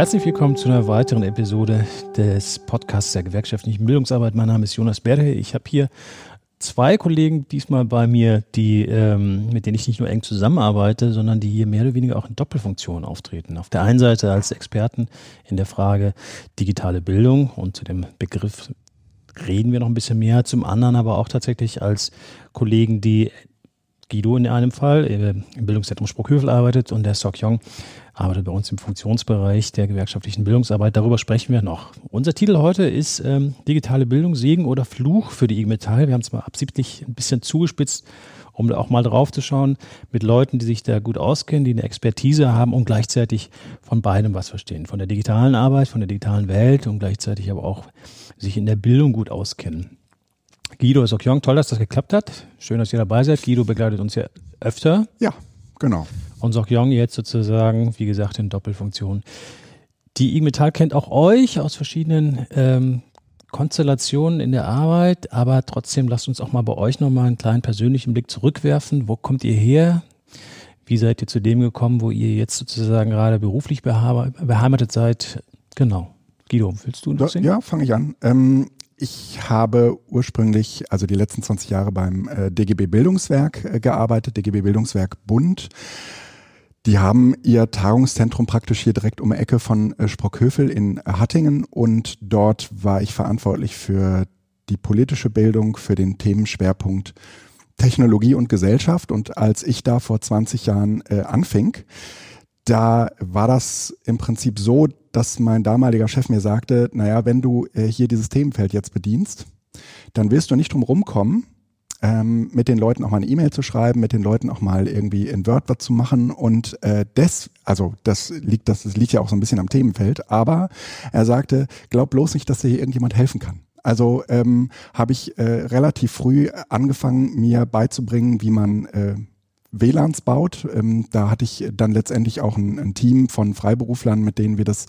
Herzlich willkommen zu einer weiteren Episode des Podcasts der gewerkschaftlichen Bildungsarbeit. Mein Name ist Jonas Berge. Ich habe hier zwei Kollegen diesmal bei mir, die, ähm, mit denen ich nicht nur eng zusammenarbeite, sondern die hier mehr oder weniger auch in Doppelfunktion auftreten. Auf der einen Seite als Experten in der Frage digitale Bildung und zu dem Begriff reden wir noch ein bisschen mehr, zum anderen aber auch tatsächlich als Kollegen, die Guido in einem Fall äh, im Bildungszentrum Spruckhövel arbeitet und der Sok Yong arbeitet bei uns im Funktionsbereich der gewerkschaftlichen Bildungsarbeit. Darüber sprechen wir noch. Unser Titel heute ist ähm, Digitale Bildung, Segen oder Fluch für die IG Metall. Wir haben es mal absichtlich ein bisschen zugespitzt, um auch mal drauf zu schauen, mit Leuten, die sich da gut auskennen, die eine Expertise haben und gleichzeitig von beidem was verstehen. Von der digitalen Arbeit, von der digitalen Welt und gleichzeitig aber auch sich in der Bildung gut auskennen. Guido Sokyong, toll, dass das geklappt hat. Schön, dass ihr dabei seid. Guido begleitet uns ja öfter. Ja, genau. Und Sokyong jetzt sozusagen, wie gesagt, in Doppelfunktion. Die IG Metall kennt auch euch aus verschiedenen ähm, Konstellationen in der Arbeit, aber trotzdem lasst uns auch mal bei euch nochmal einen kleinen persönlichen Blick zurückwerfen. Wo kommt ihr her? Wie seid ihr zu dem gekommen, wo ihr jetzt sozusagen gerade beruflich beheimatet seid? Genau. Guido, willst du das sehen? Ja, fange ich an. Ähm, ich habe ursprünglich, also die letzten 20 Jahre beim äh, DGB Bildungswerk äh, gearbeitet, DGB Bildungswerk Bund. Die haben ihr Tagungszentrum praktisch hier direkt um die Ecke von äh, Sprockhövel in Hattingen und dort war ich verantwortlich für die politische Bildung, für den Themenschwerpunkt Technologie und Gesellschaft. Und als ich da vor 20 Jahren äh, anfing, da war das im Prinzip so, dass mein damaliger Chef mir sagte, naja, wenn du äh, hier dieses Themenfeld jetzt bedienst, dann wirst du nicht drum rumkommen, ähm, mit den Leuten auch mal eine E-Mail zu schreiben, mit den Leuten auch mal irgendwie in Word was zu machen und äh, das, also das liegt, das, das liegt ja auch so ein bisschen am Themenfeld, aber er sagte, glaub bloß nicht, dass dir hier irgendjemand helfen kann. Also ähm, habe ich äh, relativ früh angefangen, mir beizubringen, wie man äh, WLANs baut. Ähm, da hatte ich dann letztendlich auch ein, ein, Team von Freiberuflern, mit denen wir das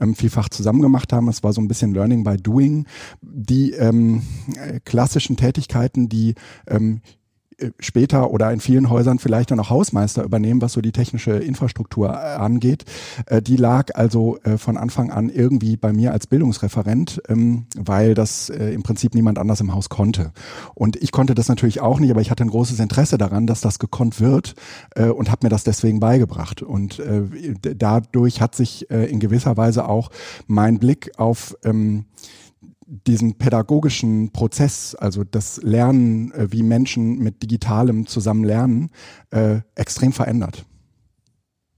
ähm, vielfach zusammen gemacht haben. Es war so ein bisschen Learning by Doing. Die ähm, äh, klassischen Tätigkeiten, die ähm, äh, später oder in vielen Häusern vielleicht dann auch Hausmeister übernehmen, was so die technische Infrastruktur äh, angeht. Äh, die lag also von Anfang an irgendwie bei mir als Bildungsreferent, ähm, weil das im Prinzip niemand anders im Haus konnte. Und ich konnte das natürlich auch nicht, aber ich hatte ein großes Interesse daran, dass das gekonnt wird und habe mir das deswegen beigebracht. Und dadurch hat sich in gewisser Weise auch mein Blick auf ähm, diesen pädagogischen Prozess, also das Lernen, äh, wie Menschen mit Digitalem zusammen lernen, äh, extrem verändert.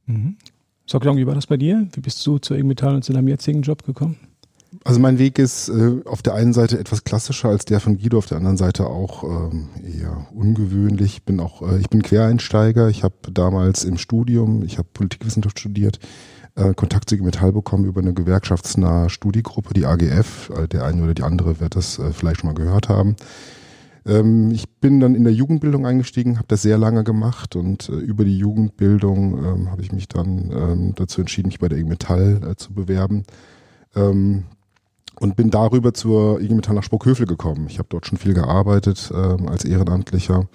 Mhm. Soklong, wie war das bei dir? Wie bist du zu Ingmetall und zu deinem jetzigen Job gekommen? Also mein Weg ist äh, auf der einen Seite etwas klassischer als der von Guido, auf der anderen Seite auch ähm, eher ungewöhnlich. Bin auch, äh, ich bin Quereinsteiger. Ich habe damals im Studium, ich habe Politikwissenschaft studiert, äh, Kontakt zu Metall bekommen über eine gewerkschaftsnahe Studiegruppe, die AGF. Äh, der eine oder die andere wird das äh, vielleicht schon mal gehört haben. Ähm, ich bin dann in der Jugendbildung eingestiegen, habe das sehr lange gemacht und über die Jugendbildung ähm, habe ich mich dann ähm, dazu entschieden, mich bei der IG Metall zu bewerben. Ähm, und bin darüber zur IG Metall nach Spruckhövel gekommen. Ich habe dort schon viel gearbeitet als Ehrenamtlicher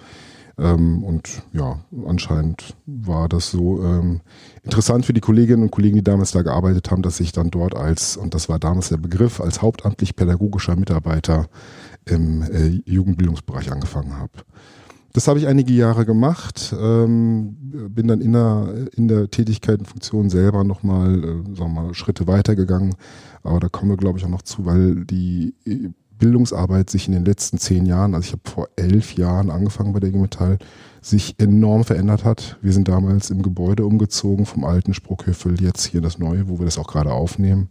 ähm, und ja, anscheinend war das so ähm, interessant für die Kolleginnen und Kollegen, die damals da gearbeitet haben, dass ich dann dort als, und das war damals der Begriff, als hauptamtlich pädagogischer Mitarbeiter im äh, Jugendbildungsbereich angefangen habe. Das habe ich einige Jahre gemacht, ähm, bin dann in der, in der Tätigkeit selber nochmal, äh, Schritte weitergegangen. Aber da kommen wir, glaube ich, auch noch zu, weil die Bildungsarbeit sich in den letzten zehn Jahren, also ich habe vor elf Jahren angefangen bei der IG Metall, sich enorm verändert hat. Wir sind damals im Gebäude umgezogen vom alten Spruckhöfel, jetzt hier das neue, wo wir das auch gerade aufnehmen.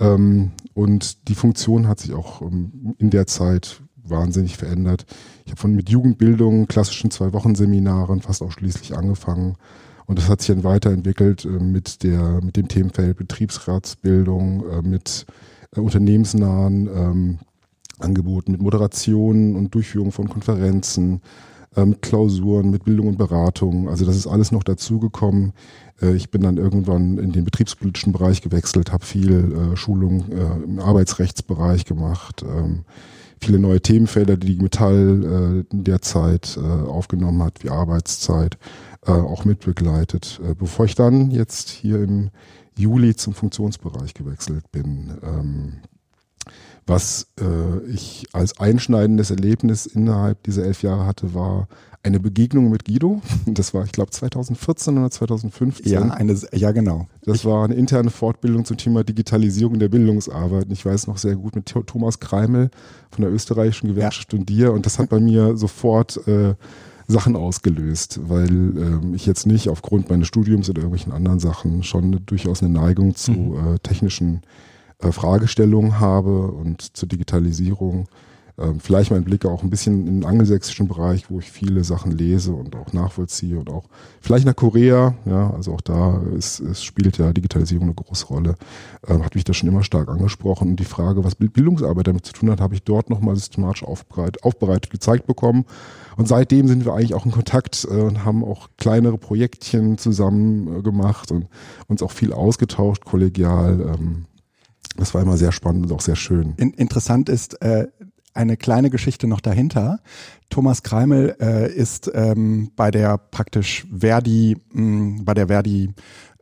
Ähm, und die Funktion hat sich auch ähm, in der Zeit wahnsinnig verändert. Ich habe von mit Jugendbildung, klassischen Zwei-Wochen-Seminaren fast ausschließlich angefangen. Und das hat sich dann weiterentwickelt äh, mit der, mit dem Themenfeld Betriebsratsbildung, äh, mit äh, unternehmensnahen ähm, Angeboten mit Moderation und Durchführung von Konferenzen, äh, mit Klausuren, mit Bildung und Beratung. Also das ist alles noch dazugekommen. Äh, ich bin dann irgendwann in den betriebspolitischen Bereich gewechselt, habe viel äh, Schulung im Arbeitsrechtsbereich gemacht, ähm, viele neue Themenfelder, die die Metall derzeit aufgenommen hat, wie Arbeitszeit, auch mitbegleitet. Bevor ich dann jetzt hier im Juli zum Funktionsbereich gewechselt bin. Was äh, ich als einschneidendes Erlebnis innerhalb dieser elf Jahre hatte, war eine Begegnung mit Guido. Das war, ich glaube, 2014 oder 2015. Ja, eine, ja genau. Das war eine interne Fortbildung zum Thema Digitalisierung der Bildungsarbeit. Ich weiß noch sehr gut mit Thomas Kreimel von der österreichischen Gewerkschaft ja. und dir. Und das hat bei mir sofort äh, Sachen ausgelöst, weil ähm, ich jetzt nicht aufgrund meines Studiums oder irgendwelchen anderen Sachen schon durchaus eine Neigung zu mhm. äh, technischen äh, Fragestellungen habe und zur Digitalisierung. Ähm, vielleicht mein Blick auch ein bisschen in den angelsächsischen Bereich, wo ich viele Sachen lese und auch nachvollziehe und auch vielleicht nach Korea, ja, also auch da ist, es spielt ja Digitalisierung eine große Rolle, ähm, hat mich das schon immer stark angesprochen. Und die Frage, was Bildungsarbeit damit zu tun hat, habe ich dort nochmal systematisch aufbereitet, aufbereitet gezeigt bekommen. Und seitdem sind wir eigentlich auch in Kontakt äh, und haben auch kleinere Projektchen zusammen äh, gemacht und uns auch viel ausgetauscht, kollegial. Ähm, das war immer sehr spannend und auch sehr schön. In, interessant ist äh, eine kleine Geschichte noch dahinter. Thomas Kreimel äh, ist ähm, bei der praktisch Verdi, mh, bei der Verdi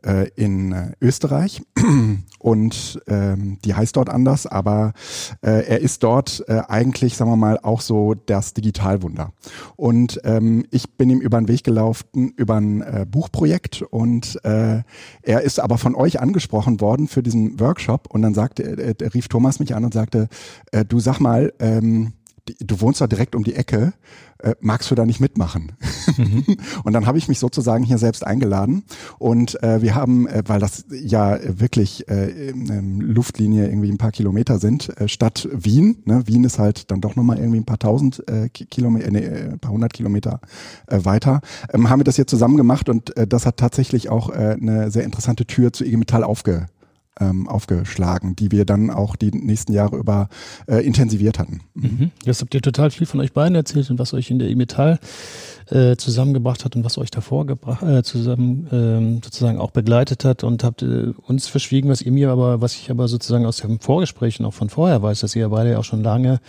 äh, in äh, Österreich und ähm, die heißt dort anders, aber äh, er ist dort äh, eigentlich, sagen wir mal, auch so das Digitalwunder. Und ähm, ich bin ihm über den Weg gelaufen über ein äh, Buchprojekt und äh, er ist aber von euch angesprochen worden für diesen Workshop und dann sagte, äh, rief Thomas mich an und sagte, äh, du sag mal, ähm, du wohnst da direkt um die Ecke, äh, magst du da nicht mitmachen? Mhm. und dann habe ich mich sozusagen hier selbst eingeladen und äh, wir haben, äh, weil das ja wirklich äh, ähm, Luftlinie irgendwie ein paar Kilometer sind, äh, Stadt Wien, ne? Wien ist halt dann doch nochmal irgendwie ein paar tausend äh, Kilometer, nee, äh, ein paar hundert Kilometer äh, weiter, ähm, haben wir das hier zusammen gemacht und äh, das hat tatsächlich auch äh, eine sehr interessante Tür zu IG Metall aufge ähm, aufgeschlagen, die wir dann auch die nächsten Jahre über äh, intensiviert hatten. Mhm. Jetzt habt ihr total viel von euch beiden erzählt und was euch in der E-Metall äh, zusammengebracht hat und was euch davor gebracht, äh, zusammen ähm, sozusagen auch begleitet hat und habt äh, uns verschwiegen, was ihr mir aber, was ich aber sozusagen aus dem Vorgespräch und auch von vorher weiß, dass ihr beide ja auch schon lange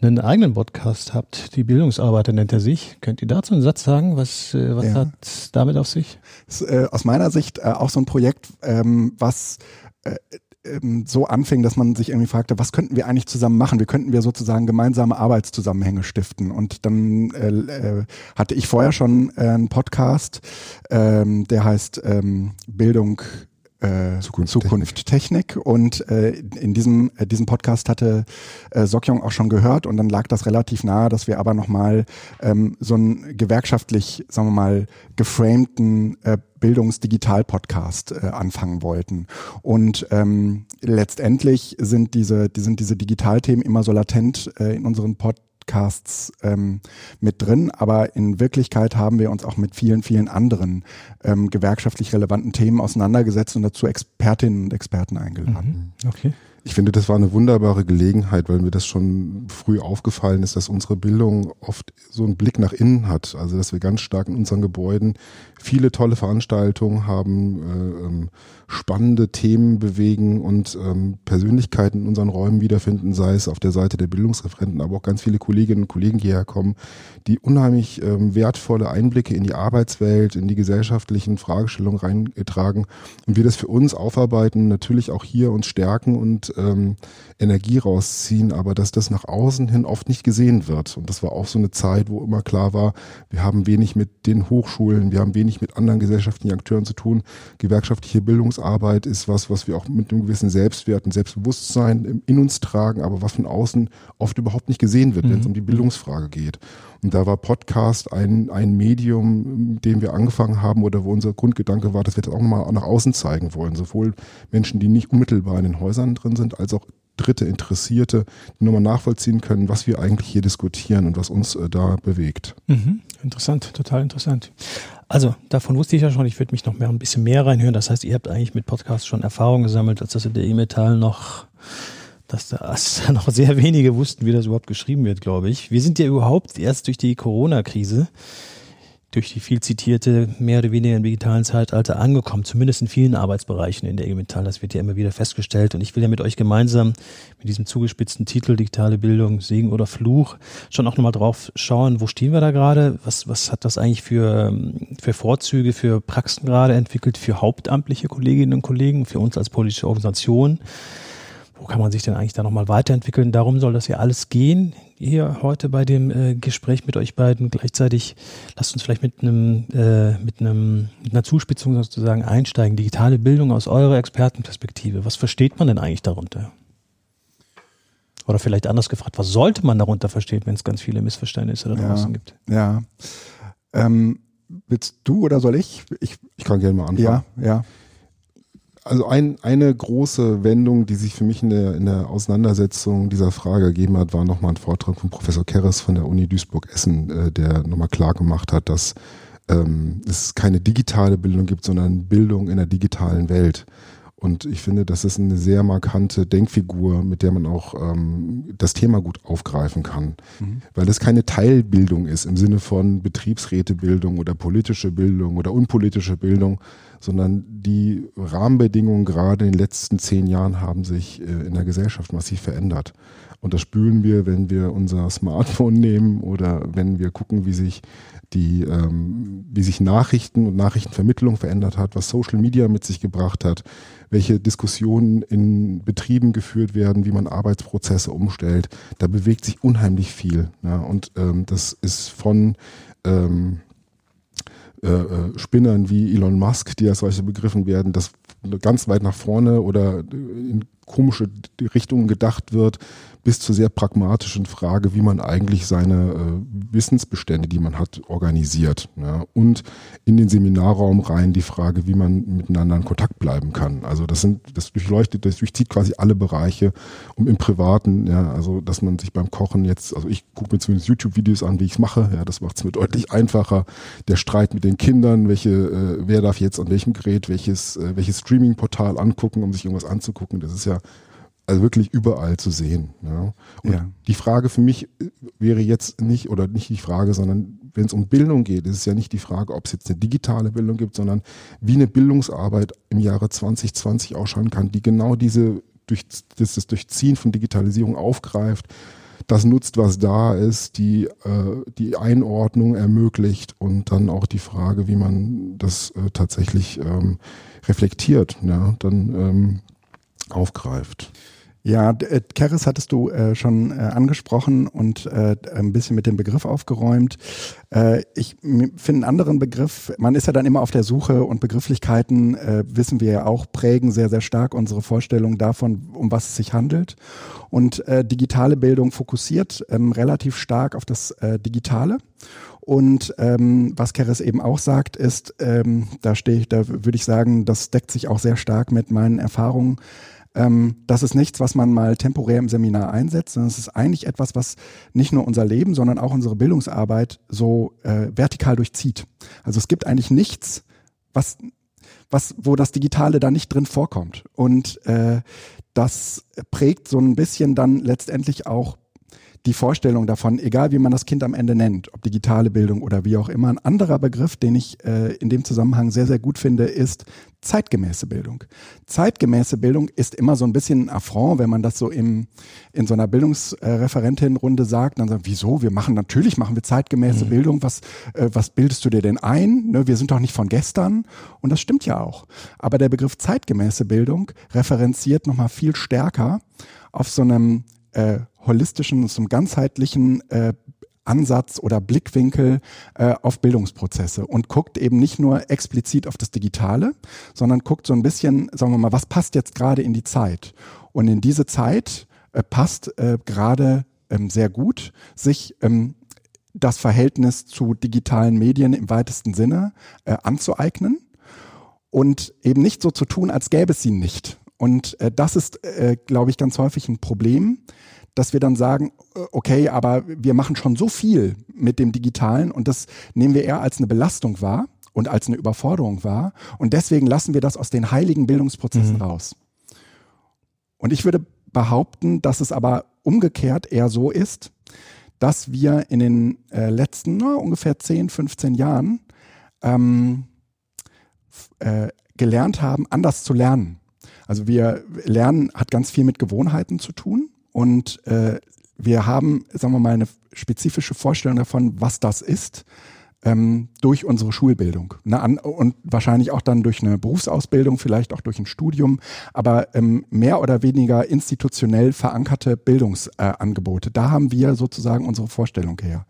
einen eigenen Podcast habt. Die Bildungsarbeiter nennt er sich. Könnt ihr dazu einen Satz sagen? Was, äh, was ja. hat damit auf sich? Ist, äh, aus meiner Sicht äh, auch so ein Projekt, ähm, was so anfing, dass man sich irgendwie fragte, was könnten wir eigentlich zusammen machen? Wie könnten wir sozusagen gemeinsame Arbeitszusammenhänge stiften? Und dann äh, äh, hatte ich vorher schon äh, einen Podcast, ähm, der heißt ähm, Bildung äh, Zukunft, Zukunft Technik. Technik. Und äh, in diesem, äh, diesem Podcast hatte äh, Sokyong auch schon gehört und dann lag das relativ nahe, dass wir aber nochmal ähm, so einen gewerkschaftlich, sagen wir mal, geframten äh, Bildungsdigital-Podcast äh, anfangen wollten. Und ähm, letztendlich sind diese, die sind diese Digitalthemen immer so latent äh, in unseren Podcasts Podcasts ähm, mit drin, aber in Wirklichkeit haben wir uns auch mit vielen, vielen anderen ähm, gewerkschaftlich relevanten Themen auseinandergesetzt und dazu Expertinnen und Experten eingeladen. Mhm. Okay. Ich finde, das war eine wunderbare Gelegenheit, weil mir das schon früh aufgefallen ist, dass unsere Bildung oft so einen Blick nach innen hat. Also, dass wir ganz stark in unseren Gebäuden viele tolle Veranstaltungen haben, äh, ähm, spannende Themen bewegen und ähm, Persönlichkeiten in unseren Räumen wiederfinden, sei es auf der Seite der Bildungsreferenten, aber auch ganz viele Kolleginnen und Kollegen hierher kommen, die unheimlich ähm, wertvolle Einblicke in die Arbeitswelt, in die gesellschaftlichen Fragestellungen reintragen und wir das für uns aufarbeiten, natürlich auch hier uns stärken und ähm, Energie rausziehen, aber dass das nach außen hin oft nicht gesehen wird. Und das war auch so eine Zeit, wo immer klar war, wir haben wenig mit den Hochschulen, wir haben wenig mit anderen gesellschaftlichen Akteuren zu tun. Gewerkschaftliche Bildungsarbeit ist was, was wir auch mit einem gewissen Selbstwert und Selbstbewusstsein in uns tragen, aber was von außen oft überhaupt nicht gesehen wird, mhm. wenn es um die Bildungsfrage geht. Und da war Podcast ein, ein Medium, mit dem wir angefangen haben oder wo unser Grundgedanke war, dass wir das auch nochmal nach außen zeigen wollen. Sowohl Menschen, die nicht unmittelbar in den Häusern drin sind, als auch Dritte, Interessierte, die nochmal nachvollziehen können, was wir eigentlich hier diskutieren und was uns äh, da bewegt. Mhm. Interessant, total interessant. Also, davon wusste ich ja schon, ich würde mich noch mehr ein bisschen mehr reinhören. Das heißt, ihr habt eigentlich mit Podcasts schon Erfahrung gesammelt, als das in der E-Metall noch, dass da noch sehr wenige wussten, wie das überhaupt geschrieben wird, glaube ich. Wir sind ja überhaupt erst durch die Corona-Krise durch die viel zitierte, mehr oder weniger im digitalen Zeitalter angekommen, zumindest in vielen Arbeitsbereichen in der Metall. Das wird ja immer wieder festgestellt. Und ich will ja mit euch gemeinsam mit diesem zugespitzten Titel Digitale Bildung, Segen oder Fluch schon auch nochmal drauf schauen, wo stehen wir da gerade? Was, was hat das eigentlich für, für Vorzüge, für Praxen gerade entwickelt, für hauptamtliche Kolleginnen und Kollegen, für uns als politische Organisation? wo kann man sich denn eigentlich da nochmal weiterentwickeln? Darum soll das ja alles gehen hier heute bei dem äh, Gespräch mit euch beiden. Gleichzeitig lasst uns vielleicht mit einem, äh, mit einem, mit einer Zuspitzung sozusagen einsteigen. Digitale Bildung aus eurer Expertenperspektive. Was versteht man denn eigentlich darunter? Oder vielleicht anders gefragt, was sollte man darunter verstehen, wenn es ganz viele Missverständnisse da draußen ja, gibt? Ja. Ähm, willst du oder soll ich? Ich, ich kann gerne mal anfangen. Ja, ja also ein, eine große Wendung, die sich für mich in der, in der Auseinandersetzung dieser Frage ergeben hat, war nochmal ein Vortrag von Professor Keres von der Uni Duisburg-Essen, äh, der nochmal klar gemacht hat, dass ähm, es keine digitale Bildung gibt, sondern Bildung in der digitalen Welt. Und ich finde, das ist eine sehr markante Denkfigur, mit der man auch ähm, das Thema gut aufgreifen kann. Mhm. Weil das keine Teilbildung ist im Sinne von Betriebsrätebildung oder politische Bildung oder unpolitische Bildung, sondern die Rahmenbedingungen gerade in den letzten zehn Jahren haben sich äh, in der Gesellschaft massiv verändert. Und das spüren wir, wenn wir unser Smartphone nehmen oder wenn wir gucken, wie sich die, ähm, wie sich Nachrichten und Nachrichtenvermittlung verändert hat, was Social Media mit sich gebracht hat, welche Diskussionen in Betrieben geführt werden, wie man Arbeitsprozesse umstellt. Da bewegt sich unheimlich viel. Ja, und ähm, das ist von ähm, äh, äh, Spinnern wie Elon Musk, die als solche begriffen werden, das ganz weit nach vorne oder in komische Richtungen gedacht wird, bis zur sehr pragmatischen Frage, wie man eigentlich seine äh, Wissensbestände, die man hat, organisiert. Ja? Und in den Seminarraum rein die Frage, wie man miteinander in Kontakt bleiben kann. Also das sind, das durchleuchtet, das durchzieht quasi alle Bereiche, um im Privaten, ja, also dass man sich beim Kochen jetzt, also ich gucke mir zumindest YouTube-Videos an, wie ich es mache, ja, das macht es mir deutlich einfacher. Der Streit mit den Kindern, welche, äh, wer darf jetzt an welchem Gerät welches, äh, welches Streaming-Portal angucken, um sich irgendwas anzugucken, das ist ja also wirklich überall zu sehen. Ja. Und ja. die Frage für mich wäre jetzt nicht, oder nicht die Frage, sondern wenn es um Bildung geht, ist es ja nicht die Frage, ob es jetzt eine digitale Bildung gibt, sondern wie eine Bildungsarbeit im Jahre 2020 ausschauen kann, die genau diese durch das, das Durchziehen von Digitalisierung aufgreift, das nutzt, was da ist, die, äh, die Einordnung ermöglicht und dann auch die Frage, wie man das äh, tatsächlich ähm, reflektiert, ja, dann ähm, aufgreift. Ja, äh, Keres hattest du äh, schon äh, angesprochen und äh, ein bisschen mit dem Begriff aufgeräumt. Äh, ich finde einen anderen Begriff, man ist ja dann immer auf der Suche und Begrifflichkeiten, äh, wissen wir ja auch, prägen sehr, sehr stark unsere Vorstellung davon, um was es sich handelt. Und äh, digitale Bildung fokussiert ähm, relativ stark auf das äh, Digitale. Und ähm, was Keres eben auch sagt, ist, ähm, da stehe ich, da würde ich sagen, das deckt sich auch sehr stark mit meinen Erfahrungen ähm, das ist nichts, was man mal temporär im Seminar einsetzt, sondern es ist eigentlich etwas, was nicht nur unser Leben, sondern auch unsere Bildungsarbeit so äh, vertikal durchzieht. Also es gibt eigentlich nichts, was was, wo das Digitale da nicht drin vorkommt. Und äh, das prägt so ein bisschen dann letztendlich auch die Vorstellung davon, egal wie man das Kind am Ende nennt, ob digitale Bildung oder wie auch immer. Ein anderer Begriff, den ich äh, in dem Zusammenhang sehr, sehr gut finde, ist zeitgemäße Bildung. Zeitgemäße Bildung ist immer so ein bisschen ein Affront, wenn man das so im, in so einer Bildungsreferentinnenrunde sagt, dann sagt, wieso? Wir machen, natürlich machen wir zeitgemäße mhm. Bildung. Was, äh, was bildest du dir denn ein? Ne, wir sind doch nicht von gestern. Und das stimmt ja auch. Aber der Begriff zeitgemäße Bildung referenziert nochmal viel stärker auf so einem äh, holistischen, zum ganzheitlichen äh, Ansatz oder Blickwinkel äh, auf Bildungsprozesse und guckt eben nicht nur explizit auf das Digitale, sondern guckt so ein bisschen, sagen wir mal, was passt jetzt gerade in die Zeit? Und in diese Zeit äh, passt äh, gerade ähm, sehr gut, sich ähm, das Verhältnis zu digitalen Medien im weitesten Sinne äh, anzueignen und eben nicht so zu tun, als gäbe es sie nicht. Und äh, das ist, äh, glaube ich, ganz häufig ein Problem, dass wir dann sagen, äh, okay, aber wir machen schon so viel mit dem Digitalen und das nehmen wir eher als eine Belastung wahr und als eine Überforderung wahr. Und deswegen lassen wir das aus den heiligen Bildungsprozessen mhm. raus. Und ich würde behaupten, dass es aber umgekehrt eher so ist, dass wir in den äh, letzten na, ungefähr 10, 15 Jahren ähm, äh, gelernt haben, anders zu lernen. Also wir lernen hat ganz viel mit Gewohnheiten zu tun und äh, wir haben, sagen wir mal, eine spezifische Vorstellung davon, was das ist, ähm, durch unsere Schulbildung. Ne, an, und wahrscheinlich auch dann durch eine Berufsausbildung, vielleicht auch durch ein Studium, aber ähm, mehr oder weniger institutionell verankerte Bildungsangebote. Äh, da haben wir sozusagen unsere Vorstellung her.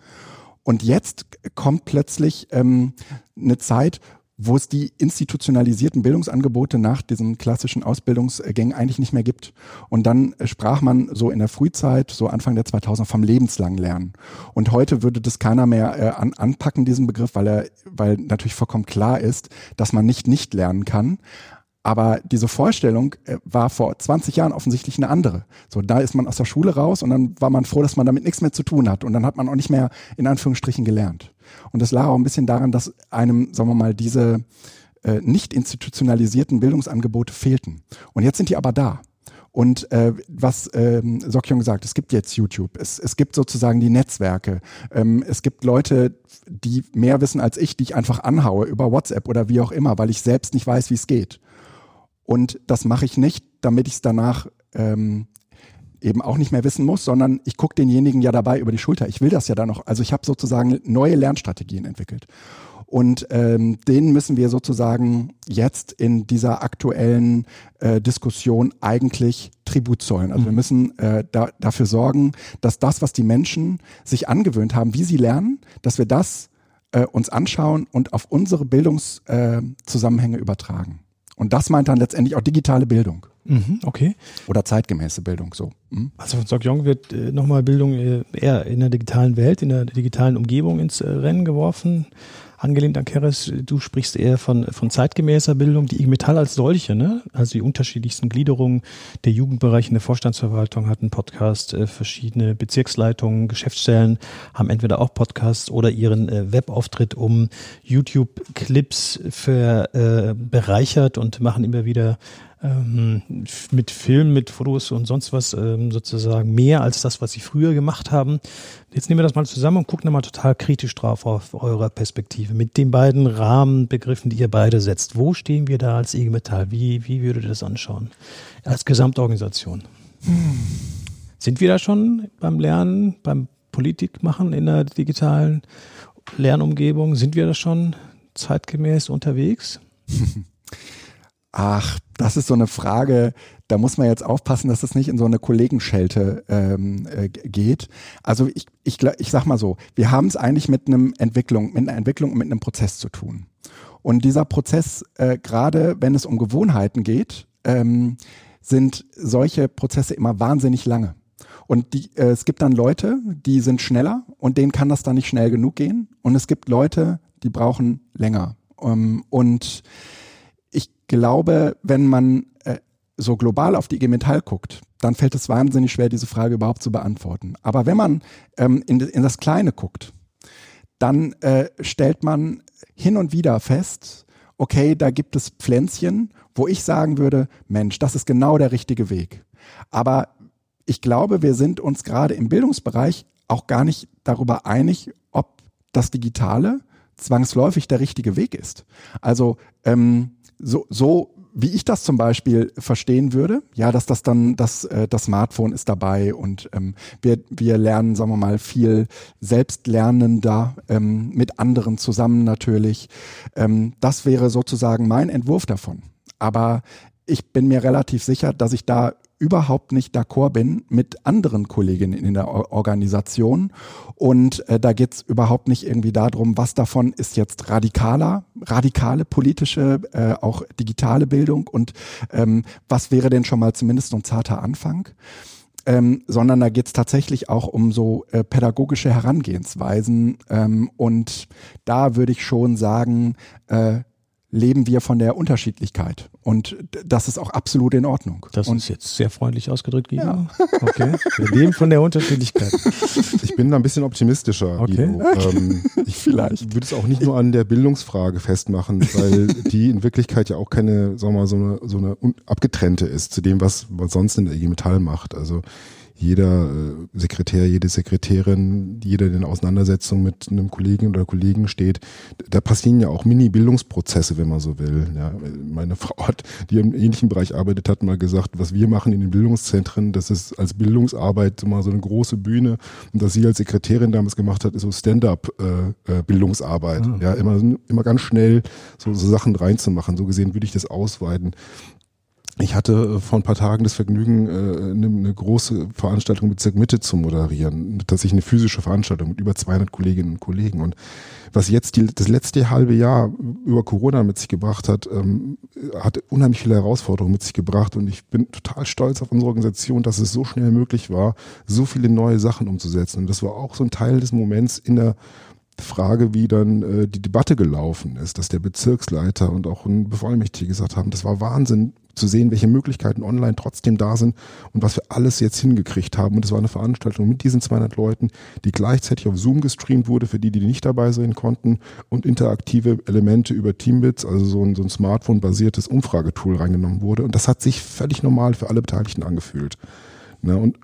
Und jetzt kommt plötzlich ähm, eine Zeit, wo es die institutionalisierten Bildungsangebote nach diesen klassischen Ausbildungsgängen eigentlich nicht mehr gibt. Und dann sprach man so in der Frühzeit, so Anfang der 2000er, vom lebenslangen Lernen. Und heute würde das keiner mehr äh, an, anpacken, diesen Begriff, weil er, weil natürlich vollkommen klar ist, dass man nicht nicht lernen kann. Aber diese Vorstellung äh, war vor 20 Jahren offensichtlich eine andere. So, da ist man aus der Schule raus und dann war man froh, dass man damit nichts mehr zu tun hat. Und dann hat man auch nicht mehr in Anführungsstrichen gelernt. Und das lag auch ein bisschen daran, dass einem, sagen wir mal, diese äh, nicht institutionalisierten Bildungsangebote fehlten. Und jetzt sind die aber da. Und äh, was ähm, Sokjong sagt, es gibt jetzt YouTube, es, es gibt sozusagen die Netzwerke, ähm, es gibt Leute, die mehr wissen als ich, die ich einfach anhaue über WhatsApp oder wie auch immer, weil ich selbst nicht weiß, wie es geht. Und das mache ich nicht, damit ich es danach ähm, eben auch nicht mehr wissen muss, sondern ich gucke denjenigen ja dabei über die Schulter. Ich will das ja dann noch. Also ich habe sozusagen neue Lernstrategien entwickelt. Und ähm, denen müssen wir sozusagen jetzt in dieser aktuellen äh, Diskussion eigentlich Tribut zollen. Also mhm. wir müssen äh, da, dafür sorgen, dass das, was die Menschen sich angewöhnt haben, wie sie lernen, dass wir das äh, uns anschauen und auf unsere Bildungszusammenhänge äh, übertragen. Und das meint dann letztendlich auch digitale Bildung. Mhm, okay. Oder zeitgemäße Bildung, so. Mhm. Also von Sokyong wird äh, nochmal Bildung äh, eher in der digitalen Welt, in der digitalen Umgebung ins äh, Rennen geworfen angelehnt an Keres, du sprichst eher von, von zeitgemäßer Bildung, die IG Metall als solche, ne? also die unterschiedlichsten Gliederungen der Jugendbereiche in der Vorstandsverwaltung hatten Podcast, äh, verschiedene Bezirksleitungen, Geschäftsstellen haben entweder auch Podcasts oder ihren äh, Webauftritt um YouTube-Clips für, äh, bereichert und machen immer wieder ähm, mit Film, mit Fotos und sonst was ähm, sozusagen mehr als das, was sie früher gemacht haben. Jetzt nehmen wir das mal zusammen und gucken mal total kritisch drauf auf eurer Perspektive. Mit den beiden Rahmenbegriffen, die ihr beide setzt. Wo stehen wir da als IG Metall? Wie, wie würdet ihr das anschauen? Als Gesamtorganisation. Hm. Sind wir da schon beim Lernen, beim Politikmachen in der digitalen Lernumgebung? Sind wir da schon zeitgemäß unterwegs? Ach, das ist so eine Frage, da muss man jetzt aufpassen, dass das nicht in so eine Kollegenschelte ähm, äh, geht. Also ich, ich, ich sag mal so, wir haben es eigentlich mit einem Entwicklung, mit einer Entwicklung und mit einem Prozess zu tun. Und dieser Prozess, äh, gerade wenn es um Gewohnheiten geht, ähm, sind solche Prozesse immer wahnsinnig lange. Und die, äh, es gibt dann Leute, die sind schneller und denen kann das dann nicht schnell genug gehen. Und es gibt Leute, die brauchen länger. Ähm, und glaube, wenn man äh, so global auf die IG Metall guckt, dann fällt es wahnsinnig schwer, diese Frage überhaupt zu beantworten. Aber wenn man ähm, in, in, das Kleine guckt, dann äh, stellt man hin und wieder fest, okay, da gibt es Pflänzchen, wo ich sagen würde, Mensch, das ist genau der richtige Weg. Aber ich glaube, wir sind uns gerade im Bildungsbereich auch gar nicht darüber einig, ob das Digitale zwangsläufig der richtige Weg ist. Also ähm, so, so wie ich das zum Beispiel verstehen würde, ja, dass das dann das, äh, das Smartphone ist dabei und ähm, wir, wir lernen, sagen wir mal, viel selbstlernender ähm, mit anderen zusammen natürlich. Ähm, das wäre sozusagen mein Entwurf davon. Aber ich bin mir relativ sicher, dass ich da überhaupt nicht d'accord bin mit anderen Kolleginnen in der Organisation. Und äh, da geht's überhaupt nicht irgendwie darum, was davon ist jetzt radikaler, radikale politische, äh, auch digitale Bildung und ähm, was wäre denn schon mal zumindest ein zarter Anfang. Ähm, sondern da geht's tatsächlich auch um so äh, pädagogische Herangehensweisen. Ähm, und da würde ich schon sagen, äh, leben wir von der Unterschiedlichkeit. Und das ist auch absolut in Ordnung. Das und ist jetzt sehr freundlich ausgedrückt, Guido. Ja. Okay. Wir leben von der Unterschiedlichkeit. Ich bin da ein bisschen optimistischer, okay. Guido. Ähm, ich Vielleicht. würde es auch nicht nur an der Bildungsfrage festmachen, weil die in Wirklichkeit ja auch keine, sagen wir mal, so eine, so eine abgetrennte ist zu dem, was man sonst in der IG Metall macht. Also jeder äh, Sekretär, jede Sekretärin, jeder, der in Auseinandersetzung mit einem Kollegen oder Kollegen steht, da passieren ja auch Mini-Bildungsprozesse, wenn man so will. Ja, meine Frau hat, die im ähnlichen Bereich arbeitet, hat mal gesagt, was wir machen in den Bildungszentren, das ist als Bildungsarbeit mal so eine große Bühne und was sie als Sekretärin damals gemacht hat, ist so Stand-up-Bildungsarbeit. Äh, äh, mhm. Ja, immer, immer ganz schnell so, so Sachen reinzumachen. So gesehen würde ich das ausweiten. Ich hatte äh, vor ein paar Tagen das Vergnügen, äh, eine, eine große Veranstaltung mit Bezirk Mitte zu moderieren. Tatsächlich eine physische Veranstaltung mit über 200 Kolleginnen und Kollegen. Und was jetzt die, das letzte halbe Jahr über Corona mit sich gebracht hat, ähm, hat unheimlich viele Herausforderungen mit sich gebracht. Und ich bin total stolz auf unsere Organisation, dass es so schnell möglich war, so viele neue Sachen umzusetzen. Und das war auch so ein Teil des Moments in der Frage, wie dann äh, die Debatte gelaufen ist, dass der Bezirksleiter und auch ein Bevollmächtiger gesagt haben, das war Wahnsinn zu sehen, welche Möglichkeiten online trotzdem da sind und was wir alles jetzt hingekriegt haben. Und es war eine Veranstaltung mit diesen 200 Leuten, die gleichzeitig auf Zoom gestreamt wurde, für die, die nicht dabei sein konnten und interaktive Elemente über Teambits, also so ein, so ein Smartphone-basiertes Umfragetool reingenommen wurde. Und das hat sich völlig normal für alle Beteiligten angefühlt. Ne? Und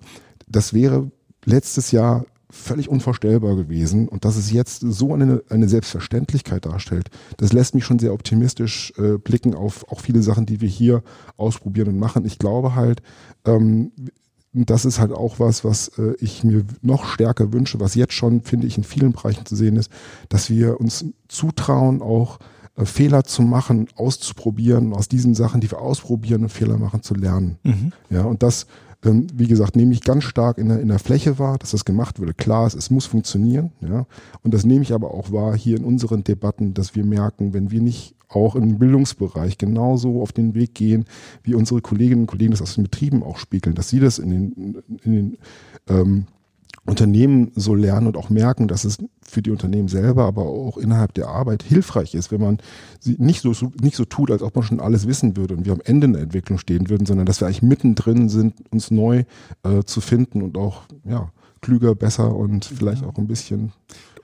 das wäre letztes Jahr völlig unvorstellbar gewesen. Und dass es jetzt so eine, eine Selbstverständlichkeit darstellt, das lässt mich schon sehr optimistisch äh, blicken auf auch viele Sachen, die wir hier ausprobieren und machen. Ich glaube halt, ähm, das ist halt auch was, was äh, ich mir noch stärker wünsche, was jetzt schon, finde ich, in vielen Bereichen zu sehen ist, dass wir uns zutrauen, auch äh, Fehler zu machen, auszuprobieren, aus diesen Sachen, die wir ausprobieren und Fehler machen, zu lernen. Mhm. Ja, und das ähm, wie gesagt, nehme ich ganz stark in der, in der Fläche wahr, dass das gemacht wurde. Klar ist, es muss funktionieren. Ja? Und das nehme ich aber auch wahr hier in unseren Debatten, dass wir merken, wenn wir nicht auch im Bildungsbereich genauso auf den Weg gehen, wie unsere Kolleginnen und Kollegen das aus den Betrieben auch spiegeln, dass sie das in den, in den ähm, Unternehmen so lernen und auch merken, dass es für die Unternehmen selber, aber auch innerhalb der Arbeit hilfreich ist, wenn man sie nicht so, nicht so tut, als ob man schon alles wissen würde und wir am Ende der Entwicklung stehen würden, sondern dass wir eigentlich mittendrin sind, uns neu äh, zu finden und auch ja, klüger, besser und vielleicht auch ein bisschen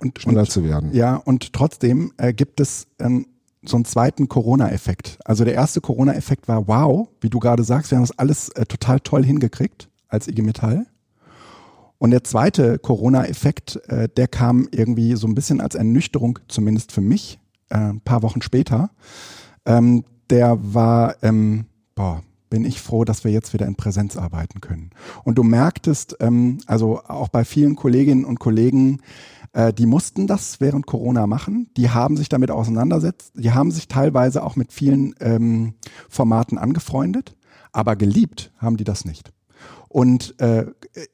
und, schneller und, zu werden. Ja, und trotzdem äh, gibt es ähm, so einen zweiten Corona-Effekt. Also der erste Corona-Effekt war, wow, wie du gerade sagst, wir haben das alles äh, total toll hingekriegt als IG Metall. Und der zweite Corona-Effekt, äh, der kam irgendwie so ein bisschen als Ernüchterung, zumindest für mich, äh, ein paar Wochen später. Ähm, der war, ähm, boah, bin ich froh, dass wir jetzt wieder in Präsenz arbeiten können. Und du merktest, ähm, also auch bei vielen Kolleginnen und Kollegen, äh, die mussten das während Corona machen. Die haben sich damit auseinandersetzt. Die haben sich teilweise auch mit vielen ähm, Formaten angefreundet. Aber geliebt haben die das nicht. Und äh,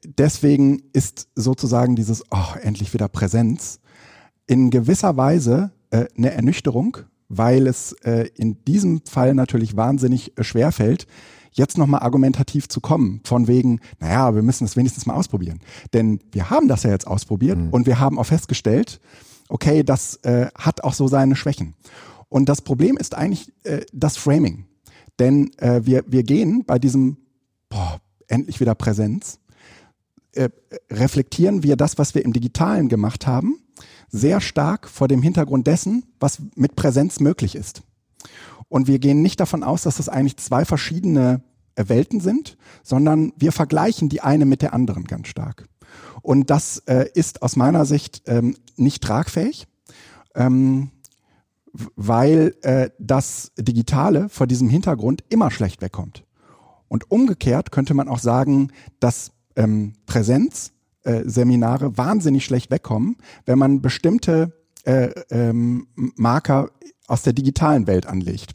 deswegen ist sozusagen dieses, oh, endlich wieder Präsenz, in gewisser Weise äh, eine Ernüchterung, weil es äh, in diesem Fall natürlich wahnsinnig äh, schwer fällt, jetzt nochmal argumentativ zu kommen, von wegen, naja, wir müssen es wenigstens mal ausprobieren. Denn wir haben das ja jetzt ausprobiert mhm. und wir haben auch festgestellt, okay, das äh, hat auch so seine Schwächen. Und das Problem ist eigentlich äh, das Framing. Denn äh, wir, wir gehen bei diesem boah, endlich wieder Präsenz, äh, reflektieren wir das, was wir im Digitalen gemacht haben, sehr stark vor dem Hintergrund dessen, was mit Präsenz möglich ist. Und wir gehen nicht davon aus, dass das eigentlich zwei verschiedene Welten sind, sondern wir vergleichen die eine mit der anderen ganz stark. Und das äh, ist aus meiner Sicht ähm, nicht tragfähig, ähm, weil äh, das Digitale vor diesem Hintergrund immer schlecht wegkommt. Und umgekehrt könnte man auch sagen, dass ähm, Präsenzseminare äh, wahnsinnig schlecht wegkommen, wenn man bestimmte äh, ähm, Marker aus der digitalen Welt anlegt.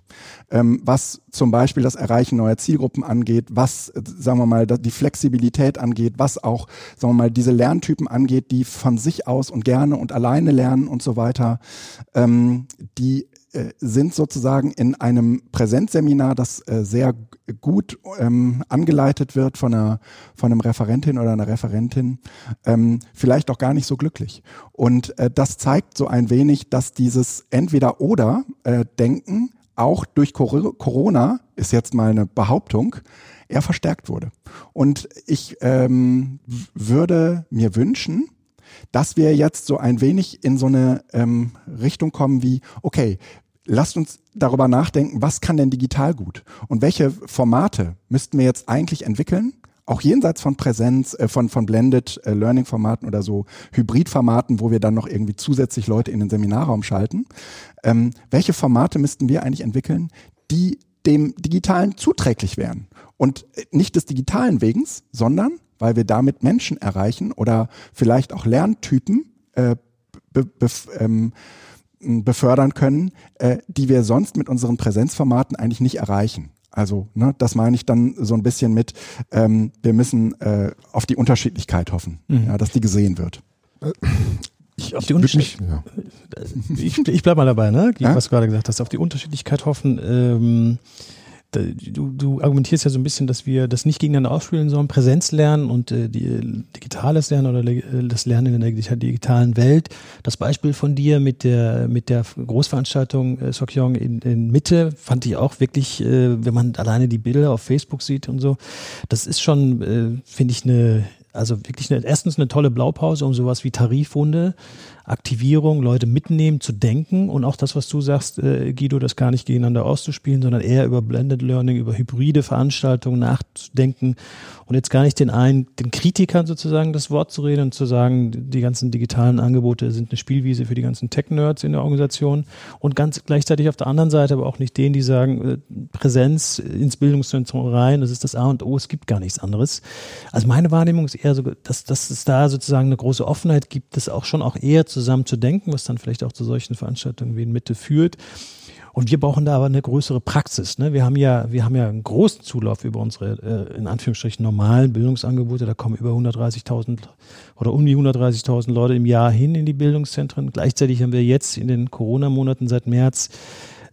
Ähm, was zum Beispiel das Erreichen neuer Zielgruppen angeht, was, äh, sagen wir mal, die Flexibilität angeht, was auch, sagen wir mal, diese Lerntypen angeht, die von sich aus und gerne und alleine lernen und so weiter, ähm, die äh, sind sozusagen in einem Präsenzseminar, das äh, sehr gut ähm, angeleitet wird von einer, von einem Referentin oder einer Referentin, ähm, vielleicht auch gar nicht so glücklich. Und äh, das zeigt so ein wenig, dass dieses Entweder-Oder-Denken auch durch Corona, ist jetzt mal eine Behauptung, eher verstärkt wurde. Und ich ähm, würde mir wünschen, dass wir jetzt so ein wenig in so eine ähm, Richtung kommen wie, okay, lasst uns darüber nachdenken, was kann denn digital gut? Und welche Formate müssten wir jetzt eigentlich entwickeln? Auch jenseits von Präsenz, äh, von, von Blended äh, Learning Formaten oder so Hybrid-Formaten, wo wir dann noch irgendwie zusätzlich Leute in den Seminarraum schalten, ähm, welche Formate müssten wir eigentlich entwickeln, die dem Digitalen zuträglich wären? Und äh, nicht des Digitalen wegens, sondern weil wir damit Menschen erreichen oder vielleicht auch Lerntypen äh, ähm, befördern können, äh, die wir sonst mit unseren Präsenzformaten eigentlich nicht erreichen. Also, ne, das meine ich dann so ein bisschen mit, ähm, wir müssen äh, auf die Unterschiedlichkeit hoffen, mhm. ja, dass die gesehen wird. Ich, auf die Unterschiedlichkeit. Ja. Ich, ich bleib mal dabei, ne? Ja? Was du gerade gesagt hast, auf die Unterschiedlichkeit hoffen. Ähm, du, du argumentierst ja so ein bisschen, dass wir das nicht gegeneinander ausspielen sollen, Präsenzlernen und äh, die, digitales Lernen oder das Lernen in der digitalen Welt. Das Beispiel von dir mit der mit der Großveranstaltung äh, Sokyong in, in Mitte fand ich auch wirklich, äh, wenn man alleine die Bilder auf Facebook sieht und so, das ist schon, äh, finde ich, eine also wirklich eine, erstens eine tolle Blaupause, um sowas wie Tarifrunde Aktivierung, Leute mitnehmen, zu denken und auch das, was du sagst, äh, Guido, das gar nicht gegeneinander auszuspielen, sondern eher über Blended Learning, über hybride Veranstaltungen nachzudenken und jetzt gar nicht den einen, den Kritikern sozusagen das Wort zu reden und zu sagen, die ganzen digitalen Angebote sind eine Spielwiese für die ganzen Tech-Nerds in der Organisation und ganz gleichzeitig auf der anderen Seite aber auch nicht denen, die sagen, äh, Präsenz ins Bildungszentrum rein, das ist das A und O, es gibt gar nichts anderes. Also meine Wahrnehmung ist eher so, dass, dass es da sozusagen eine große Offenheit gibt, das auch schon auch eher zusammen zu denken, was dann vielleicht auch zu solchen Veranstaltungen wie in Mitte führt. Und wir brauchen da aber eine größere Praxis. Ne? Wir haben ja, wir haben ja einen großen Zulauf über unsere, äh, in Anführungsstrichen, normalen Bildungsangebote. Da kommen über 130.000 oder um die 130.000 Leute im Jahr hin in die Bildungszentren. Gleichzeitig haben wir jetzt in den Corona-Monaten seit März